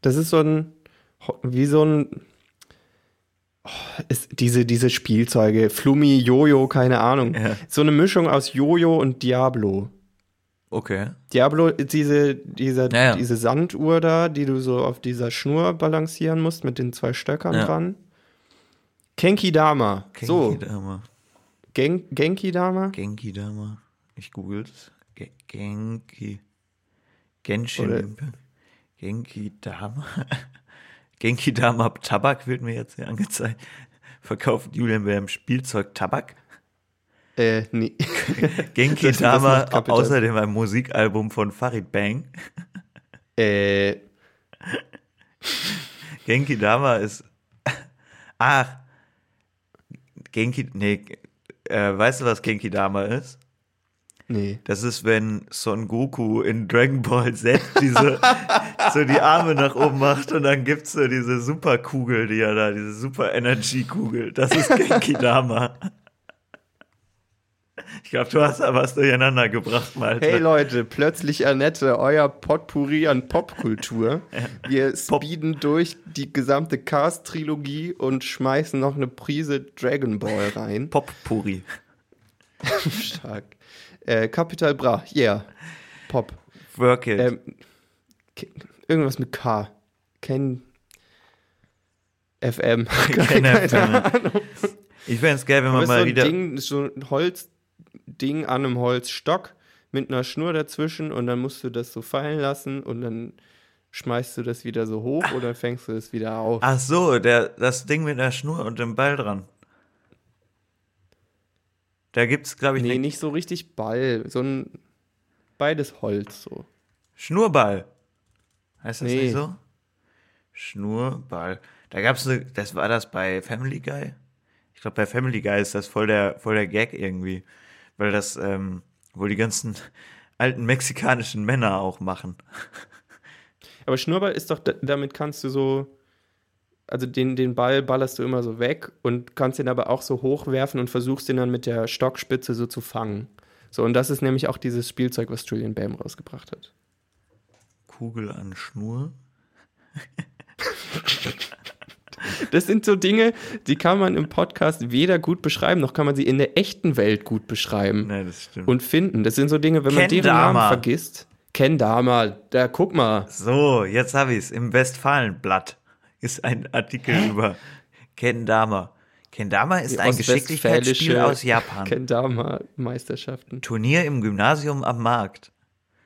Das ist so ein, wie so ein, ist diese, diese Spielzeuge, Flummi, Jojo, keine Ahnung. Ja. So eine Mischung aus Jojo und Diablo. Okay. Diablo, diese, diese, Ja, ja. diese Sanduhr da, die du so auf dieser Schnur balancieren musst mit den zwei Stöckern dran. Genki Dama. So, Genki Dama. Gen Genki Dama? Genki Dama. Ich google's. Ge Genki. Genshin. Oder-. Genki Dama. (laughs) Genki Dama Tabak wird mir jetzt hier angezeigt. Verkauft Julian Bam Spielzeug Tabak. Äh, nee. (laughs) Genki Dama außerdem ein Musikalbum von Farid Bang. äh, (laughs) Genki Dama ist. Ach. Genki. Nee. Äh, weißt du, was Genki Dama ist? Nee. Das ist, wenn Son Goku in Dragon Ball Z diese, (laughs) so die Arme nach oben macht und dann gibt's so diese Superkugel, die er da, diese Super Energy Kugel. Das ist Genki Dama. Ich glaube, du hast da was durcheinander gebracht, Malte. Hey Leute, plötzlich Annette, euer Potpourri an Popkultur. (laughs) Wir speeden durch die gesamte Cast-Trilogie und schmeißen noch eine Prise Dragon Ball rein. Pop-Puri. (laughs) Stark. Äh, Capital Bra, yeah. Pop. Work it. Ähm, irgendwas mit K. Ken. FM. (laughs) Keine Ahnung. Ich fände es geil, wenn man so mal ein wieder. Ding, so ein Holzding an einem Holzstock mit einer Schnur dazwischen und dann musst du das so fallen lassen und dann schmeißt du das wieder so hoch oder fängst du es wieder auf. Ach so, der, das Ding mit der Schnur und dem Ball dran. Da gibt's, glaube ich, nee, ne nicht so richtig Ball, so ein beides Holz so. Schnurrball. Heißt das Nee. nicht so? Schnurrball. Da gab's eine, das war das bei Family Guy? Ich glaube, bei Family Guy ist das voll der, voll der Gag irgendwie. Weil das, ähm, wohl die ganzen (laughs) alten mexikanischen Männer auch machen. (laughs) Aber Schnurrball ist doch, da- damit kannst du so, also den, den Ball ballerst du immer so weg und kannst den aber auch so hochwerfen und versuchst den dann mit der Stockspitze so zu fangen. So, und das ist nämlich auch dieses Spielzeug, was Julian Bam rausgebracht hat. Kugel an Schnur. Das sind so Dinge, die kann man im Podcast weder gut beschreiben, noch kann man sie in der echten Welt gut beschreiben Ne, das stimmt. und finden. Das sind so Dinge, wenn man deren Kendama. Namen vergisst. Kendama, da guck mal. So, jetzt habe ich's. Im Westfalenblatt ist ein Artikel über Kendama. Kendama ist ein Geschicklichkeitsspiel aus Japan. Kendama-Meisterschaften. Turnier im Gymnasium am Markt.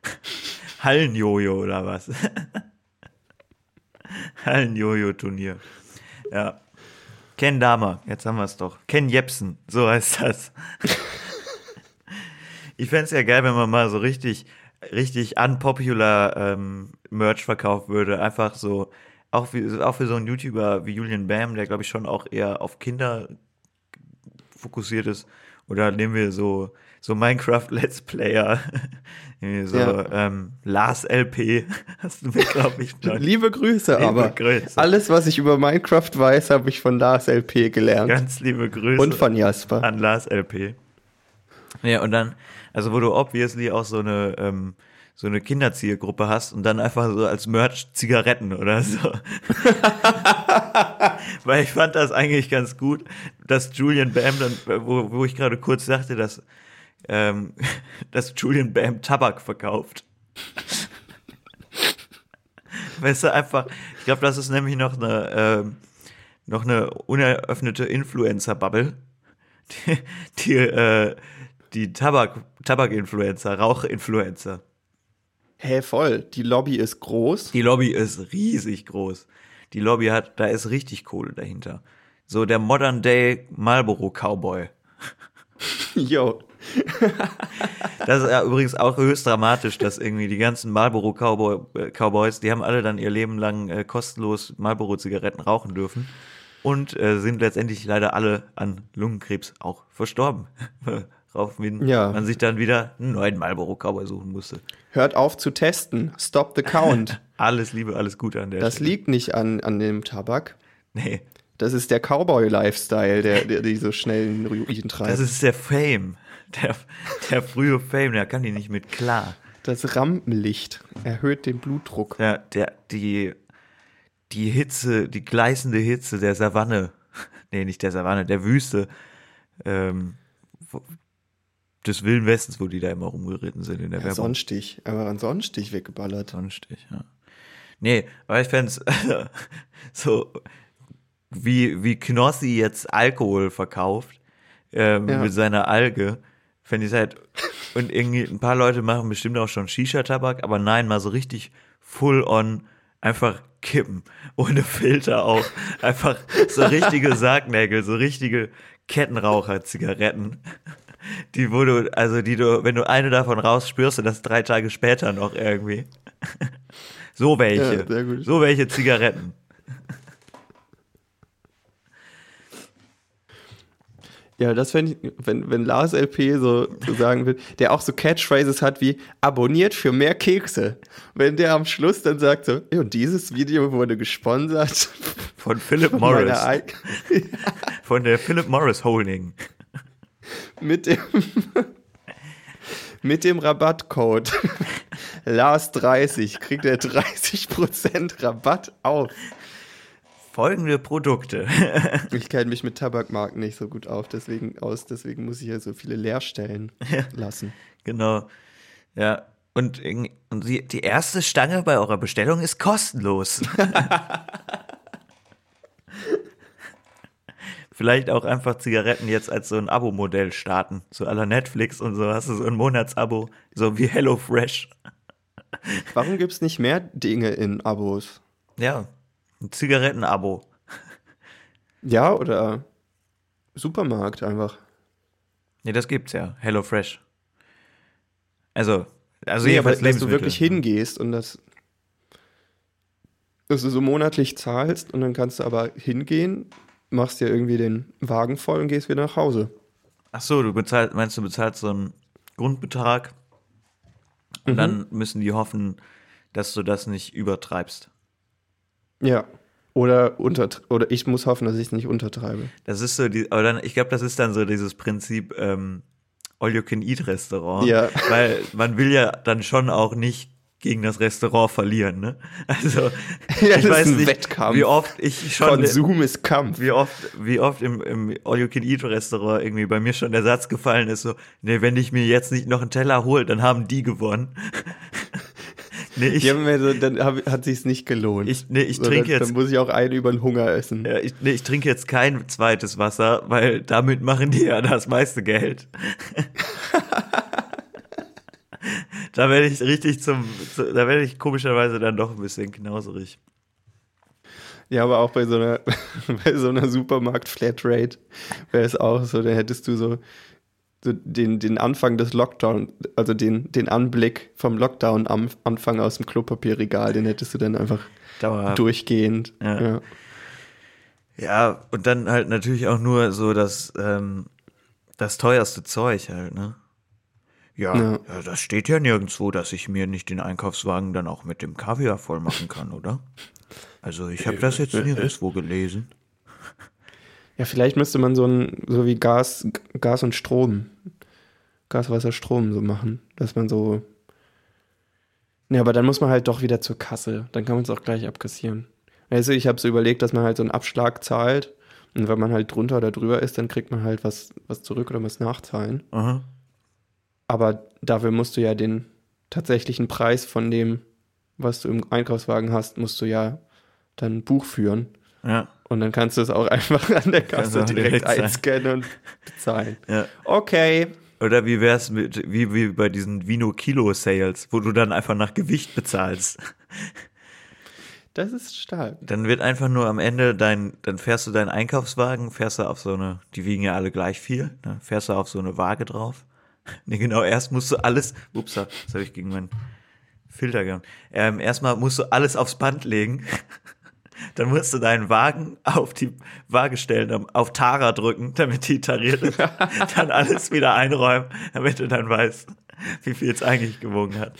(laughs) Hallenjojo oder was? (laughs) Hallenjojo-Turnier. Ja. Ken Dama, jetzt haben wir es doch. Ken Jepsen, so heißt das. (laughs) ich fände es ja geil, wenn man mal so richtig, richtig unpopular ähm, Merch verkaufen würde. Einfach so, auch, wie, auch für so einen YouTuber wie Julian Bam, der glaube ich schon auch eher auf Kinder fokussiert ist. Oder nehmen wir so, so Minecraft Let's Player, (laughs) so Ja. ähm, Lars LP, (laughs) hast du mir, glaube ich, noch Liebe Grüße, Liebe aber Grüße. alles, was ich über Minecraft weiß, habe ich von Lars LP gelernt. ganz liebe Grüße Und von Jasper. an Lars LP. Ja, und dann, also wo du obviously auch so eine, ähm, so eine Kinderzielgruppe hast und dann einfach so als Merch Zigaretten oder so. (laughs) Weil ich fand das eigentlich ganz gut, dass Julian Bam dann, wo, wo ich gerade kurz sagte, dass, ähm, (laughs) dass Julian Bam Tabak verkauft. (laughs) Weißt du, einfach, ich glaube, das ist nämlich noch eine, ähm, noch eine uneröffnete Influencer-Bubble, die, die, äh, die Tabak, Tabak-Influencer, Rauch-Influencer. Hä, voll. Die Lobby ist groß. Die Lobby ist riesig groß. Die Lobby hat, da ist richtig Kohle dahinter. So der Modern Day Marlboro Cowboy. (laughs) Jo. (laughs) Das ist ja übrigens auch höchst dramatisch, dass irgendwie die ganzen Marlboro Cowboy, äh, Cowboys, die haben alle dann ihr Leben lang äh, kostenlos Marlboro Zigaretten rauchen dürfen und äh, sind letztendlich leider alle an Lungenkrebs auch verstorben. (laughs) Woraufhin Ja. man sich dann wieder einen neuen Marlboro Cowboy suchen musste. Hört auf zu testen. Stop the count. (laughs) Alles Liebe, alles Gute an der Das Stelle. liegt nicht an, an dem Tabak. Nee, Das ist der Cowboy-Lifestyle, der, der die so schnellen Ruin treibt. das ist der Fame. Der, der frühe Fame, der kann die nicht mit klar. Das Rampenlicht erhöht den Blutdruck. Ja, der, die, die Hitze, die gleißende Hitze der Savanne, nee, nicht der Savanne, der Wüste, ähm, des Wilden Westens, wo die da immer rumgeritten sind in der Ja, Werbung. Sonnenstich. Aber an Sonnenstich weggeballert. Sonnenstich, ja. Nee, aber ich fänd's (laughs) so, wie, wie Knossi jetzt Alkohol verkauft, ähm, Ja. mit seiner Alge, fände ich halt, und irgendwie ein paar Leute machen bestimmt auch schon Shisha-Tabak, aber nein, mal so richtig full on, einfach kippen, ohne Filter auch, einfach so richtige (laughs) Sargnägel, so richtige Kettenraucher-Zigaretten. Die, wo du, also die du, wenn du eine davon raus spürst und das drei Tage später noch irgendwie. (laughs) So welche. Ja. So welche Zigaretten. Ja, das fände ich, wenn, wenn Lars LP so, so sagen will, der auch so Catchphrases hat wie abonniert für mehr Kekse. Wenn der am Schluss dann sagt so, "Ja, und dieses Video wurde gesponsert Von Philip von Morris. (laughs) Von der Philip Morris Holding. Mit dem mit dem Rabattcode Lars30 kriegt er 30% Rabatt auf. Folgende Produkte. (laughs) Ich kenne mich mit Tabakmarken nicht so gut auf, deswegen aus, deswegen muss ich ja so viele Leerstellen lassen. genau. Ja. Und, und die, die erste Stange bei eurer Bestellung ist kostenlos. (laughs) Vielleicht auch einfach Zigaretten jetzt als so ein Abo-Modell starten. So aller Netflix und so hast du so ein Monatsabo, so wie HelloFresh. Warum gibt es nicht mehr Dinge in Abos? Ja, ein Zigarettenabo. Ja, oder Supermarkt einfach. Nee, das gibt's ja. HelloFresh. Also, also Nee, aber dass du wirklich hingehst und das. dass du so monatlich zahlst und dann kannst du aber hingehen, machst dir irgendwie den Wagen voll und gehst wieder nach Hause. Ach so, du bezahlst, meinst du bezahlst so einen Grundbetrag und Mhm. dann müssen die hoffen, dass du das nicht übertreibst. Ja. Oder, unter, oder ich muss hoffen, dass ich es nicht untertreibe. Das ist so die, aber dann, ich glaube, das ist dann so dieses Prinzip ähm, All You Can Eat Restaurant. Ja. Weil man will ja dann schon auch nicht gegen das Restaurant verlieren, ne? Also (laughs) Ja, ich das ist weiß nicht, Wettkampf. wie oft ich schon Konsum ist Kampf. wie oft, wie oft im, im All You Can Eat Restaurant irgendwie bei mir schon der Satz gefallen ist, so, nee, wenn ich mir jetzt nicht noch einen Teller hole, dann haben die gewonnen. (laughs) nee, ich, Die haben mir so, dann hab, hat sich's nicht gelohnt. ich, nee, ich So, trinke jetzt, Dann muss ich auch einen über den Hunger essen. ja, ich, nee, ich trinke jetzt kein zweites Wasser, weil damit machen die ja das meiste Geld. (laughs) da werde ich richtig zum, zu, da werde ich komischerweise dann doch ein bisschen knauserig. Ja, aber auch bei so einer, (laughs) bei so einer Supermarkt-Flatrate wäre es auch so, da hättest du so, so den, den Anfang des Lockdown, also den, den Anblick vom Lockdown-Anfang aus dem Klopapierregal, den hättest du dann einfach Dauerhaft. durchgehend. Ja. Ja. Ja, und dann halt natürlich auch nur so das, ähm, das teuerste Zeug halt, ne? Ja, Ja. das steht ja nirgendwo, dass ich mir nicht den Einkaufswagen dann auch mit dem Kaviar voll machen kann, oder? Also ich habe das jetzt nirgendwo gelesen. Ja, vielleicht müsste man so ein, so wie Gas, Gas und Strom, Gas, Wasser, Strom so machen, dass man so. Ja, aber dann muss man halt doch wieder zur Kasse. Dann kann man es auch gleich abkassieren. Also ich habe so überlegt, dass man halt so einen Abschlag zahlt und wenn man halt drunter oder drüber ist, dann kriegt man halt was, was zurück oder muss nachzahlen. Aha. Aber dafür musst du ja den tatsächlichen Preis von dem, was du im Einkaufswagen hast, musst du ja dann Buch führen. Ja, Und dann kannst du es auch (laughs) einfach an der Kasse direkt, direkt einscannen und bezahlen. ja. Okay. Oder wie wär's mit, wie, wie bei diesen Vino-Kilo-Sales, wo du dann einfach nach Gewicht bezahlst. Das ist stark. Dann wird einfach nur am Ende dein, dann fährst du deinen Einkaufswagen, fährst du auf so eine, die wiegen ja alle gleich viel, ne? fährst du auf so eine Waage drauf. (laughs) Nee, genau, erst musst du alles, ups, das habe ich gegen meinen Filter gehabt. Ähm, erstmal musst du alles aufs Band legen. (laughs) Dann musst du deinen Wagen auf die Waage stellen, auf Tara drücken, damit die tariert ist. (laughs) Dann alles wieder einräumen, damit du dann weißt, wie viel es eigentlich gewogen hat.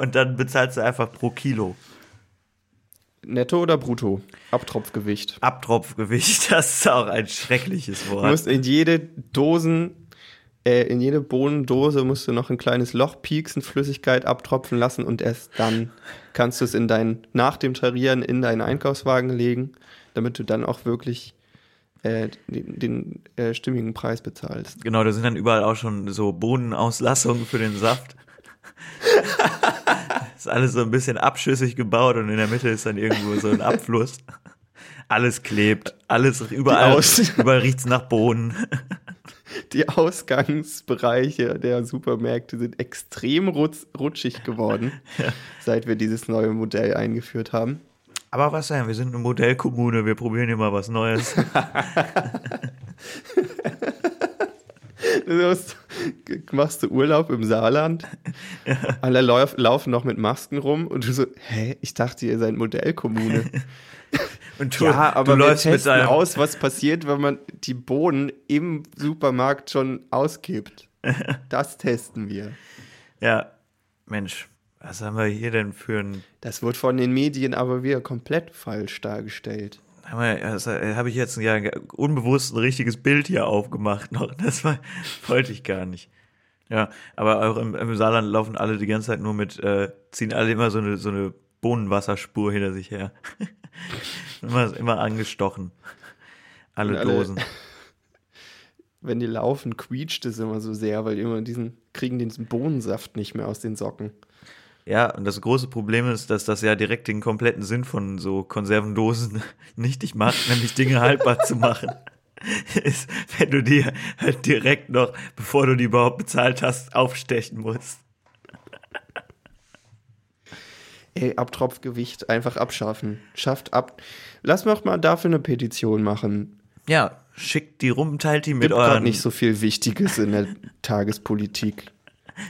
Und dann bezahlst du einfach pro Kilo. Netto oder brutto? Abtropfgewicht. Abtropfgewicht, das ist auch ein schreckliches Du Wort. musst in jede Dosen, äh, in jede Bohnendose musst du noch ein kleines Loch pieksen, Flüssigkeit abtropfen lassen und erst dann kannst du es in dein, nach dem Tarieren in deinen Einkaufswagen legen, damit du dann auch wirklich äh, den, den äh, stimmigen Preis bezahlst. Genau, da sind dann überall auch schon so Bohnenauslassungen für den Saft. (laughs) ist alles so ein bisschen abschüssig gebaut und in der Mitte ist dann irgendwo so ein Abfluss. Alles klebt, alles überall, überall riecht's nach Bohnen. Die Ausgangsbereiche der Supermärkte sind extrem rutschig geworden, (laughs) seit wir dieses neue Modell eingeführt haben. Aber was denn? Wir sind eine Modellkommune, wir probieren hier mal was Neues. (laughs) (laughs) Du musst, machst du Urlaub im Saarland, alle lauf, laufen noch mit Masken rum und du so, hä, ich dachte, ihr seid Modellkommune. Und du, ja, aber du läufst mit deinem, aus, was passiert, wenn man die Bohnen im Supermarkt schon auskippt. (laughs) Das testen wir. Ja, Mensch, was haben wir hier denn für ein Das wird von den Medien aber wieder komplett falsch dargestellt. Das habe ich jetzt ja unbewusst ein richtiges Bild hier aufgemacht noch. (laughs) Das war, wollte ich gar nicht. Ja, aber auch im, im Saarland laufen alle die ganze Zeit nur mit, äh, ziehen alle immer so eine, so eine Bohnenwasserspur hinter sich her. (laughs) (laughs) immer, immer angestochen. Alle alle- Dosen. (laughs) Wenn die laufen, quietscht es immer so sehr, weil die immer diesen, kriegen diesen Bohnensaft nicht mehr aus den Socken. Ja, und das große Problem ist, dass das ja direkt den kompletten Sinn von so Konservendosen (laughs) nichtig macht, nämlich Dinge haltbar zu machen. Ist, wenn du die halt direkt noch, bevor du die überhaupt bezahlt hast, aufstechen musst. Ey, Abtropfgewicht einfach abschaffen. Schafft ab. Lass doch mal dafür eine Petition machen. Ja, schickt die rum, teilt die mit Gibt euren. nicht so viel Wichtiges in der (laughs) Tagespolitik.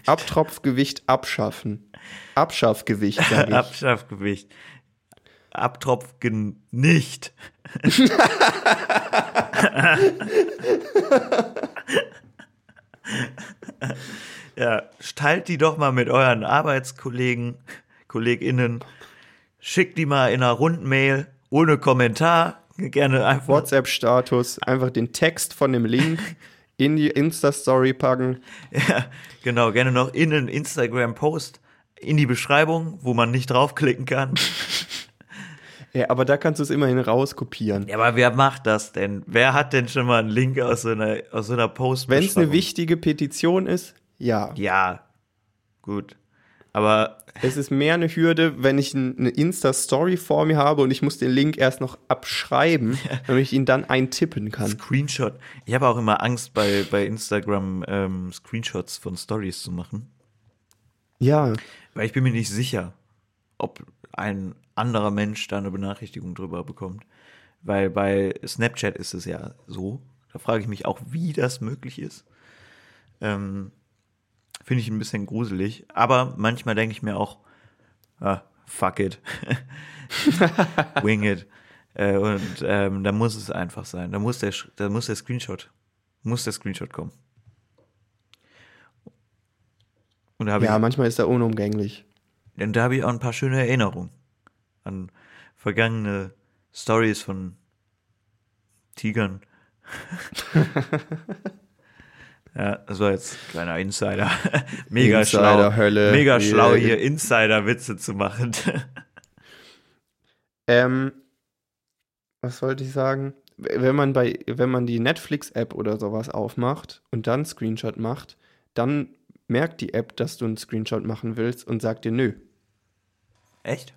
Abtropfgewicht abschaffen. Abschaffgewicht, sag ich. Abschaffgewicht. Abtropfgen nicht. (laughs) ja, teilt die doch mal mit euren Arbeitskollegen, KollegInnen. Schickt die mal in einer Rundmail ohne Kommentar. Gerne einfach. WhatsApp-Status, einfach den Text von dem Link (laughs) in die Insta-Story packen. Ja, genau, gerne noch in einen Instagram-Post in die Beschreibung, wo man nicht draufklicken kann. (laughs) Ja, aber da kannst du es immerhin rauskopieren. Ja, aber wer macht das denn? Wer hat denn schon mal einen Link aus so einer, aus so einer Post? Wenn es eine wichtige Petition ist, ja. Ja, gut. Aber Es ist mehr eine Hürde, wenn ich ein- eine Insta-Story vor mir habe und ich muss den Link erst noch abschreiben, (laughs) damit ich ihn dann eintippen kann. Screenshot. Ich habe auch immer Angst, bei, bei Instagram ähm, Screenshots von Stories zu machen. Ja, Weil ich bin mir nicht sicher, ob ein anderer Mensch da eine Benachrichtigung drüber bekommt. Weil bei Snapchat ist es ja so. Da frage ich mich auch, wie das möglich ist. Ähm, Finde ich ein bisschen gruselig. Aber manchmal denke ich mir auch, ah, fuck it. (laughs) Wing it. Äh, und ähm, da muss es einfach sein. Da muss der, da muss der Screenshot, muss der Screenshot kommen. Und da ja, manchmal ist er unumgänglich. und da habe ich auch ein paar schöne Erinnerungen an vergangene Stories von Tigern. (laughs) (laughs) ja, das war jetzt ein kleiner Insider. (laughs) Mega Insider, schlau. Hölle. Mega schlau, hier Insider-Witze zu machen. (laughs) Ähm, was wollte ich sagen? Wenn man bei, wenn man die Netflix-App oder sowas aufmacht und dann Screenshot macht, dann merkt die App, dass du einen Screenshot machen willst und sagt dir nö. Echt?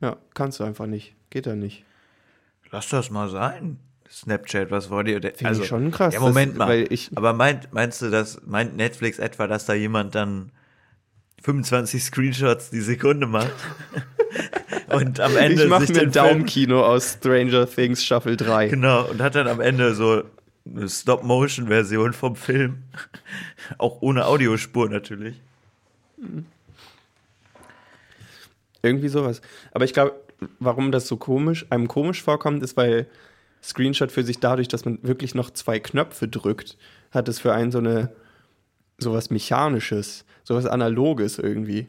Ja, kannst du einfach nicht. Geht da nicht. Lass das mal sein. Snapchat, was war dir? Finde ich schon krass, Ja, Moment das- mal. ich- Aber meint, meinst du, dass meint Netflix etwa, dass da jemand dann 25 Screenshots die Sekunde macht? (laughs) und am Ende ich mache sich mir den Daumenkino aus Stranger Things Staffel 3. Genau, und hat dann am Ende so eine Stop-Motion-Version vom Film. Auch ohne Audiospur natürlich. Irgendwie sowas. Aber ich glaube, warum das so komisch, einem komisch vorkommt, ist, weil Screenshot für sich dadurch, dass man wirklich noch zwei Knöpfe drückt, hat es für einen so eine sowas Mechanisches, sowas Analoges irgendwie.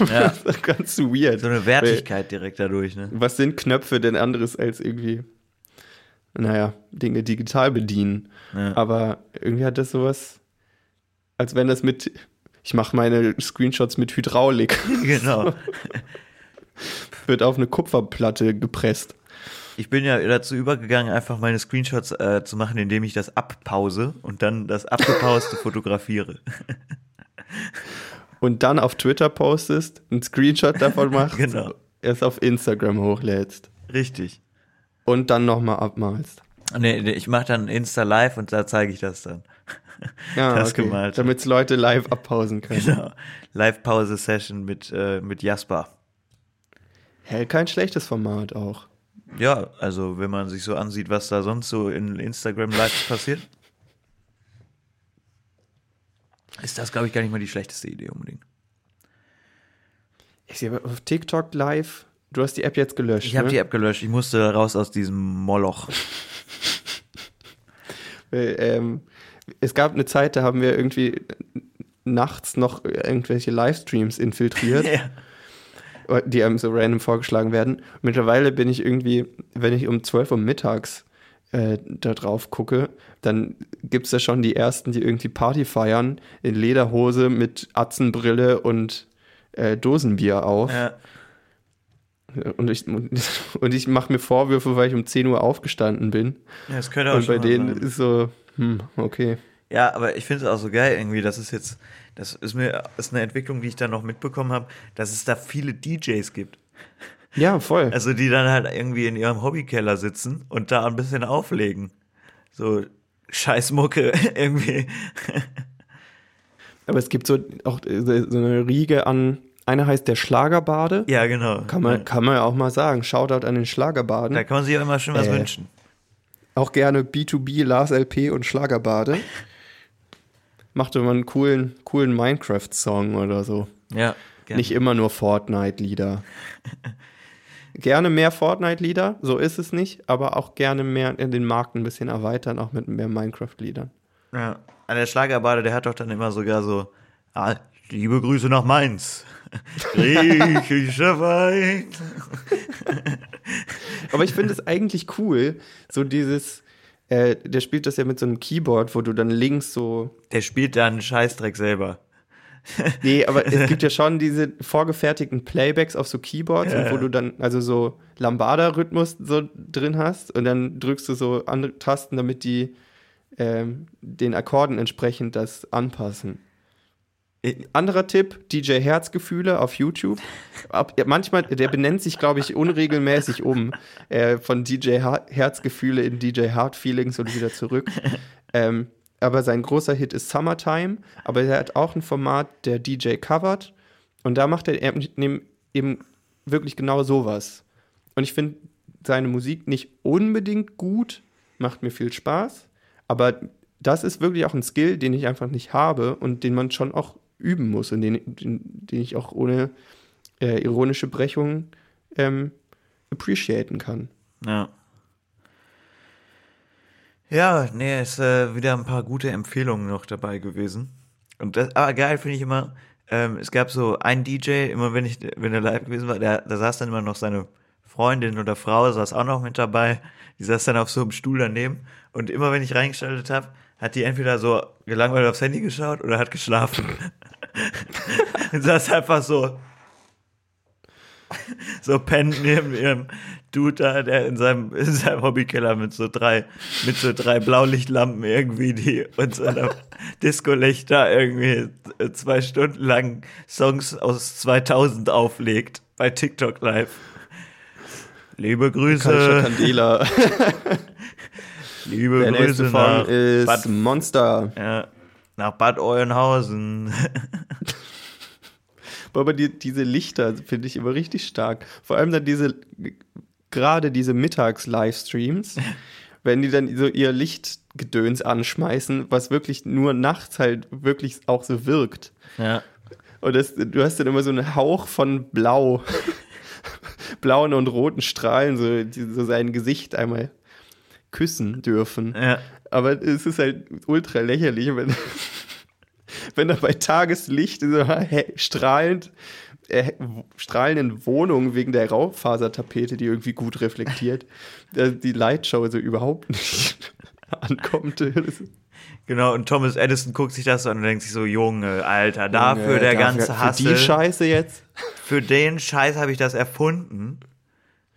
Ja, (laughs) Das ist ganz weird. so eine Wertigkeit direkt dadurch, ne? Was sind Knöpfe denn anderes als irgendwie, naja, Dinge digital bedienen? Ja. Aber irgendwie hat das sowas, als wenn das mit, ich mache meine Screenshots mit Hydraulik, (laughs) Genau. (laughs) wird auf eine Kupferplatte gepresst. Ich bin ja dazu übergegangen, einfach meine Screenshots äh, zu machen, indem ich das abpause und dann das abgepauste (laughs) fotografiere. und dann auf Twitter postest, einen Screenshot davon (laughs) machst, Genau. erst auf Instagram hochlädst Richtig. und dann nochmal abmalst. Nee, nee, ich mache dann Insta Live und da zeige ich das dann. Ja, (laughs) Das okay. gemalt. Damit Leute live abpausen können. Genau. Live-Pause-Session mit, äh, mit Jasper. Hä, kein schlechtes Format auch. Ja, also wenn man sich so ansieht, was da sonst so in Instagram Live passiert, ist das, glaube ich, gar nicht mal die schlechteste Idee unbedingt. Ich sehe aber auf TikTok live, du hast die App jetzt gelöscht. Ich habe ne? die App gelöscht. Ich musste raus aus diesem Moloch. (laughs) Ähm, es gab eine Zeit, da haben wir irgendwie nachts noch irgendwelche Livestreams infiltriert, (laughs) ja. Die einem so random vorgeschlagen werden. Mittlerweile bin ich irgendwie, wenn ich um 12 Uhr mittags äh, da drauf gucke, dann gibt es da schon die ersten, die irgendwie Party feiern, in Lederhose mit Atzenbrille und äh, Dosenbier auf. ja. Und ich, und ich mache mir Vorwürfe, weil ich um 10 Uhr aufgestanden bin. Ja, das könnte auch Und bei denen sein. ist so, hm, okay. Ja, aber ich finde es auch so geil irgendwie, das ist jetzt, das ist mir, ist eine Entwicklung, die ich da noch mitbekommen habe, dass es da viele DJs gibt. Ja, voll. (laughs) Also die dann halt irgendwie in ihrem Hobbykeller sitzen und da ein bisschen auflegen. So Scheißmucke (laughs) irgendwie. Aber es gibt so auch äh, so eine Riege an, einer heißt der Schlagerbade. Ja, genau. Kann man, kann man ja auch mal sagen. Shoutout an den Schlagerbaden. Da kann man sich auch immer schön was Äh. wünschen. Auch gerne B2B, Lars LP und Schlagerbade. (laughs) Macht immer einen coolen, coolen Minecraft-Song oder so. Ja, gerne. Nicht immer nur Fortnite-Lieder. gerne mehr Fortnite-Lieder, so ist es nicht, aber auch gerne mehr in den Markt ein bisschen erweitern, auch mit mehr Minecraft-Liedern. Ja. An der Schlagerbade, der hat doch dann immer sogar so, ah, liebe Grüße nach Mainz. (laughs) Griechischer Wein. Aber ich finde es eigentlich cool, so dieses, äh, der spielt das ja mit so einem Keyboard, wo du dann links so. Der spielt da einen Scheißdreck selber. (laughs) Nee, aber es gibt ja schon diese vorgefertigten Playbacks auf so Keyboards, Ja, wo du dann also so Lambada-Rhythmus so drin hast und dann drückst du so andere Tasten, damit die ähm, den Akkorden entsprechend das anpassen. Anderer Tipp, DJ Herzgefühle auf YouTube. Manchmal, der benennt sich, glaube ich, unregelmäßig um. Äh, von DJ Herzgefühle in DJ Heart Feelings und wieder zurück. Ähm, aber sein großer Hit ist Summertime. Aber er hat auch ein Format, der DJ covert. Und da macht er eben wirklich genau sowas. Und ich finde seine Musik nicht unbedingt gut, macht mir viel Spaß. Aber das ist wirklich auch ein Skill, den ich einfach nicht habe und den man schon auch üben muss und den, den, den ich auch ohne äh, ironische Brechung ähm, appreciaten kann. Ja. Ja, nee, ist äh, wieder ein paar gute Empfehlungen noch dabei gewesen. Und das, aber geil finde ich immer, ähm, es gab so einen DJ, immer wenn ich, wenn er live gewesen war, der, da saß dann immer noch seine Freundin oder Frau, saß auch noch mit dabei. Die saß dann auf so einem Stuhl daneben. Und immer wenn ich reingeschaltet habe, hat die entweder so gelangweilt aufs Handy geschaut oder hat geschlafen. und (laughs) saß einfach so so pennt neben ihrem Dude da, der in seinem, in seinem Hobbykeller mit so drei, mit so drei Blaulichtlampen irgendwie die und so einer Disco-Lichter irgendwie zwei Stunden lang Songs aus 2000 auflegt bei TikTok live. Liebe Grüße, Candela. (laughs) liebe Der nächste Grüße nach ist Bad, Monster. ja, nach Bad Eulenhausen. (laughs) Aber die, diese Lichter finde ich immer richtig stark. Vor allem dann diese, gerade diese Mittags-Livestreams, (laughs) wenn die dann so ihr Lichtgedöns anschmeißen, was wirklich nur nachts halt wirklich auch so wirkt. Ja. Und das, du hast dann immer so einen Hauch von Blau. (laughs) Blauen und roten Strahlen, so, so sein Gesicht einmal küssen dürfen. Ja. Aber es ist halt ultra lächerlich, wenn, (laughs) wenn da bei Tageslicht so strahlend, äh, strahlenden Wohnungen wegen der Raufasertapete, die irgendwie gut reflektiert, (laughs) äh, die Lightshow so überhaupt nicht (laughs) ankommt. Genau, und Thomas Edison guckt sich das an und denkt sich so, Junge, Alter, dafür der Dafür- ganze Hass. Für die Scheiße jetzt. Für den Scheiß habe ich das erfunden.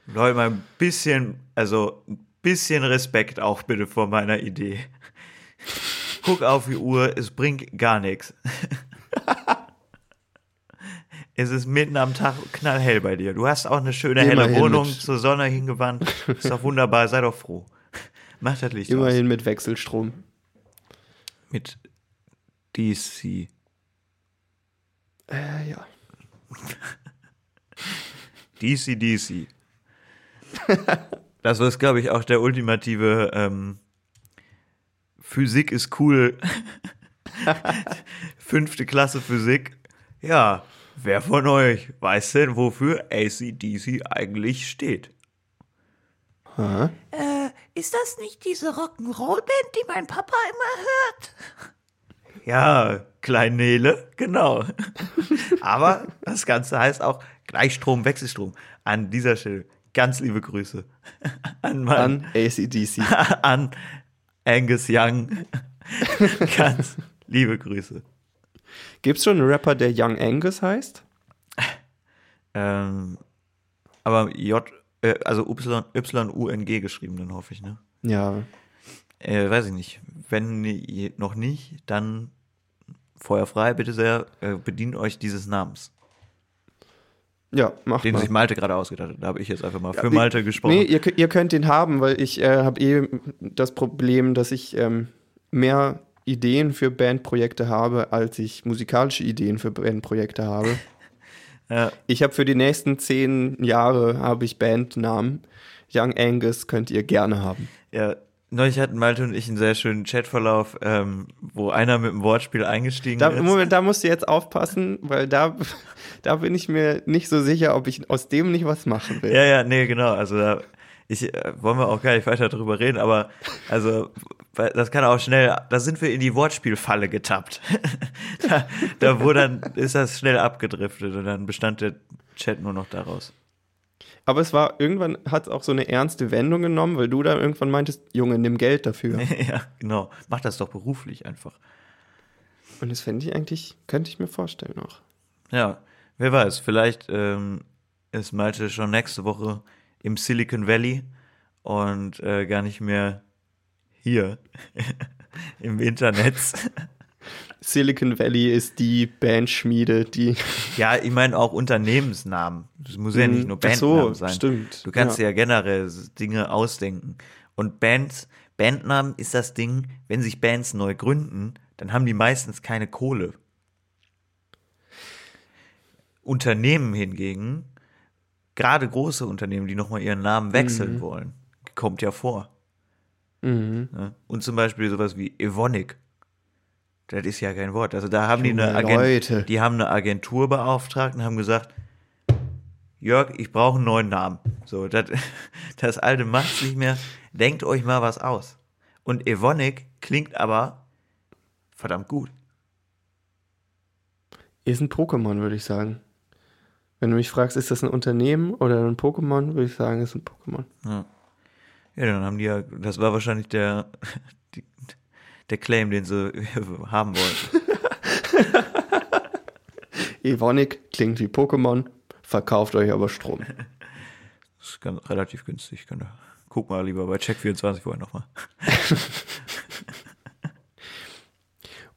Leute, mal ein bisschen, also ein bisschen Respekt auch bitte vor meiner Idee. Guck auf die Uhr, es bringt gar nichts. (laughs) Es ist mitten am Tag knallhell bei dir. Du hast auch eine schöne helle Immerhin Wohnung mit- zur Sonne hingewandt. Ist doch wunderbar, sei doch froh. Mach das Licht aus. Immerhin mit Wechselstrom. Mit DC. Äh, ja. DC, DC. (laughs) Das ist, glaube ich, auch der ultimative ähm, Physik ist cool. (laughs) Fünfte Klasse Physik. Ja, wer von euch weiß denn, wofür ACDC eigentlich steht? Aha. Äh, ist das nicht diese Rock'n'Roll-Band, die mein Papa immer hört? Ja, Kleinele, genau. (laughs) Aber das Ganze heißt auch Gleichstrom, Wechselstrom. An dieser Stelle ganz liebe Grüße (laughs) an, meinen, An ACDC. (laughs) an Angus Young. (laughs) Ganz liebe Grüße. Gibt es schon einen Rapper, der Young Angus heißt? Ähm, aber J, äh, also Y-U-N-G geschrieben, dann hoffe ich, ne? Ja. Äh, weiß ich nicht. Wenn noch nicht, dann Feuer frei, bitte sehr, äh, bedient euch dieses Namens, Ja, mach den mal. sich Malte gerade ausgedacht hat. Da habe ich jetzt einfach mal für nee, Malte gesprochen. Nee, ihr, könnt- ihr könnt den haben, weil ich äh, habe eh das Problem, dass ich ähm, mehr Ideen für Bandprojekte habe, als ich musikalische Ideen für Bandprojekte habe. (laughs) Ja. Ich habe für die nächsten zehn Jahre habe ich Bandnamen. Young Angus könnt ihr gerne haben. Ja, neulich hatten Malte und ich einen sehr schönen Chatverlauf, ähm, wo einer mit dem Wortspiel eingestiegen Da, ist. Moment, da musst du jetzt aufpassen, weil da, da bin ich mir nicht so sicher, ob ich aus dem nicht was machen will. Ja, ja, nee, genau. Also da ich äh, wollen wir auch gar nicht weiter drüber reden, aber also das kann auch schnell, da sind wir in die Wortspielfalle getappt. (laughs) da, da wurde dann ist das schnell abgedriftet und dann bestand der Chat nur noch daraus. Aber es war, irgendwann hat es auch so eine ernste Wendung genommen, weil du da irgendwann meintest, Junge, nimm Geld dafür. (laughs) ja, genau. Mach das doch beruflich einfach. Und das fände ich eigentlich, könnte ich mir vorstellen auch. Ja, wer weiß, vielleicht ähm, ist Malte schon nächste Woche im Silicon Valley und äh, gar nicht mehr hier (laughs) im Internet. (laughs) Silicon Valley ist die Bandschmiede, die. (laughs) Ja, ich meine auch Unternehmensnamen. Das muss ja nicht nur Ach so, Bandnamen sein. stimmt. Du kannst Ja. ja. generell Dinge ausdenken. Und Bands, Bandnamen ist das Ding, wenn sich Bands neu gründen, dann haben die meistens keine Kohle. Unternehmen hingegen, gerade große Unternehmen, die nochmal ihren Namen Mhm. wechseln wollen, kommt ja vor. Ja? Und zum Beispiel sowas wie Evonik. Das ist ja kein Wort. Also da haben die eine Agentur, Leute. die haben eine Agentur beauftragt und haben gesagt, Jörg, ich brauche einen neuen Namen. So, das, (laughs) das alte macht's nicht mehr. Denkt euch mal was aus. Und Evonik klingt aber verdammt gut. Ist ein Pokémon, würde ich sagen. Wenn du mich fragst, ist das ein Unternehmen oder ein Pokémon, würde ich sagen, ist ein Pokémon. Ja, dann haben die ja, das war wahrscheinlich der, (laughs) die, der Claim, den sie (laughs) haben wollten. (laughs) Evonik klingt wie Pokémon, verkauft euch aber Strom. (laughs) Das ist ganz, relativ günstig. Ihr, guck mal lieber bei Check24 vorher nochmal.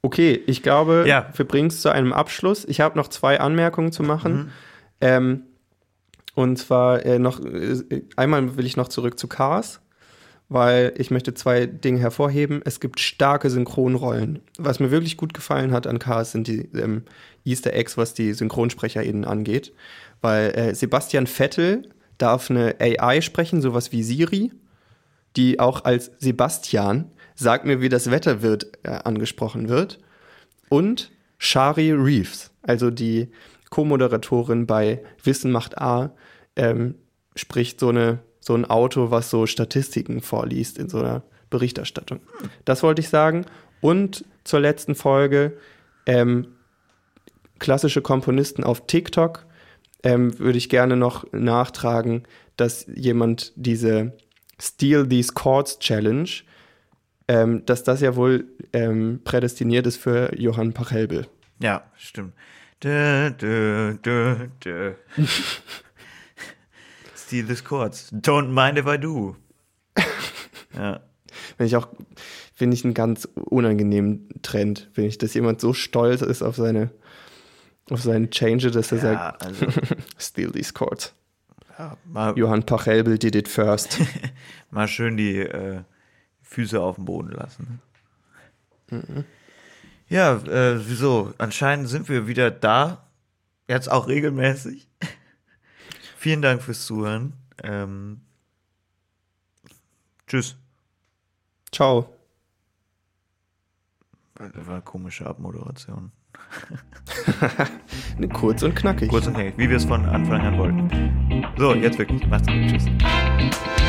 Okay, ich glaube, Ja. wir bringen es zu einem Abschluss. Ich habe noch zwei Anmerkungen zu machen. Ähm, und zwar äh, noch, äh, einmal will ich noch zurück zu Cars, weil ich möchte zwei Dinge hervorheben. Es gibt starke Synchronrollen. Was mir wirklich gut gefallen hat an Cars sind die ähm, Easter Eggs, was die SynchronsprecherInnen angeht. Weil äh, Sebastian Vettel darf eine AI sprechen, sowas wie Siri, die auch als Sebastian sag mir, wie das Wetter wird, äh, angesprochen wird. Und Shari Reeves, also die Co-Moderatorin bei Wissen macht A, ähm, spricht so, eine, so ein Auto, was so Statistiken vorliest in so einer Berichterstattung. Das wollte ich sagen. Und zur letzten Folge, ähm, klassische Komponisten auf TikTok, ähm, würde ich gerne noch nachtragen, dass jemand diese Steal These Chords Challenge, ähm, dass das ja wohl ähm, prädestiniert ist für Johann Pachelbel. Ja, stimmt. Dö, dö, dö, (laughs) Steal this chords. Don't mind if I do. (laughs) Ja. Wenn ich auch, finde ich einen ganz unangenehmen Trend, wenn ich, dass jemand so stolz ist auf seine, auf seinen Change, dass er ja, sagt, also, (laughs) Steal these chords. ja, mal, Johann Pachelbel did it first. (laughs) mal schön die äh, Füße auf dem Boden lassen. Ja, äh, wieso? Anscheinend sind wir wieder da. Jetzt auch regelmäßig. Vielen Dank fürs Zuhören. Ähm, tschüss. Ciao. Das war eine komische Abmoderation. (laughs) Kurz und knackig. Kurz und knackig, wie wir es von Anfang an wollten. So, jetzt wirklich. Macht's gut. Tschüss.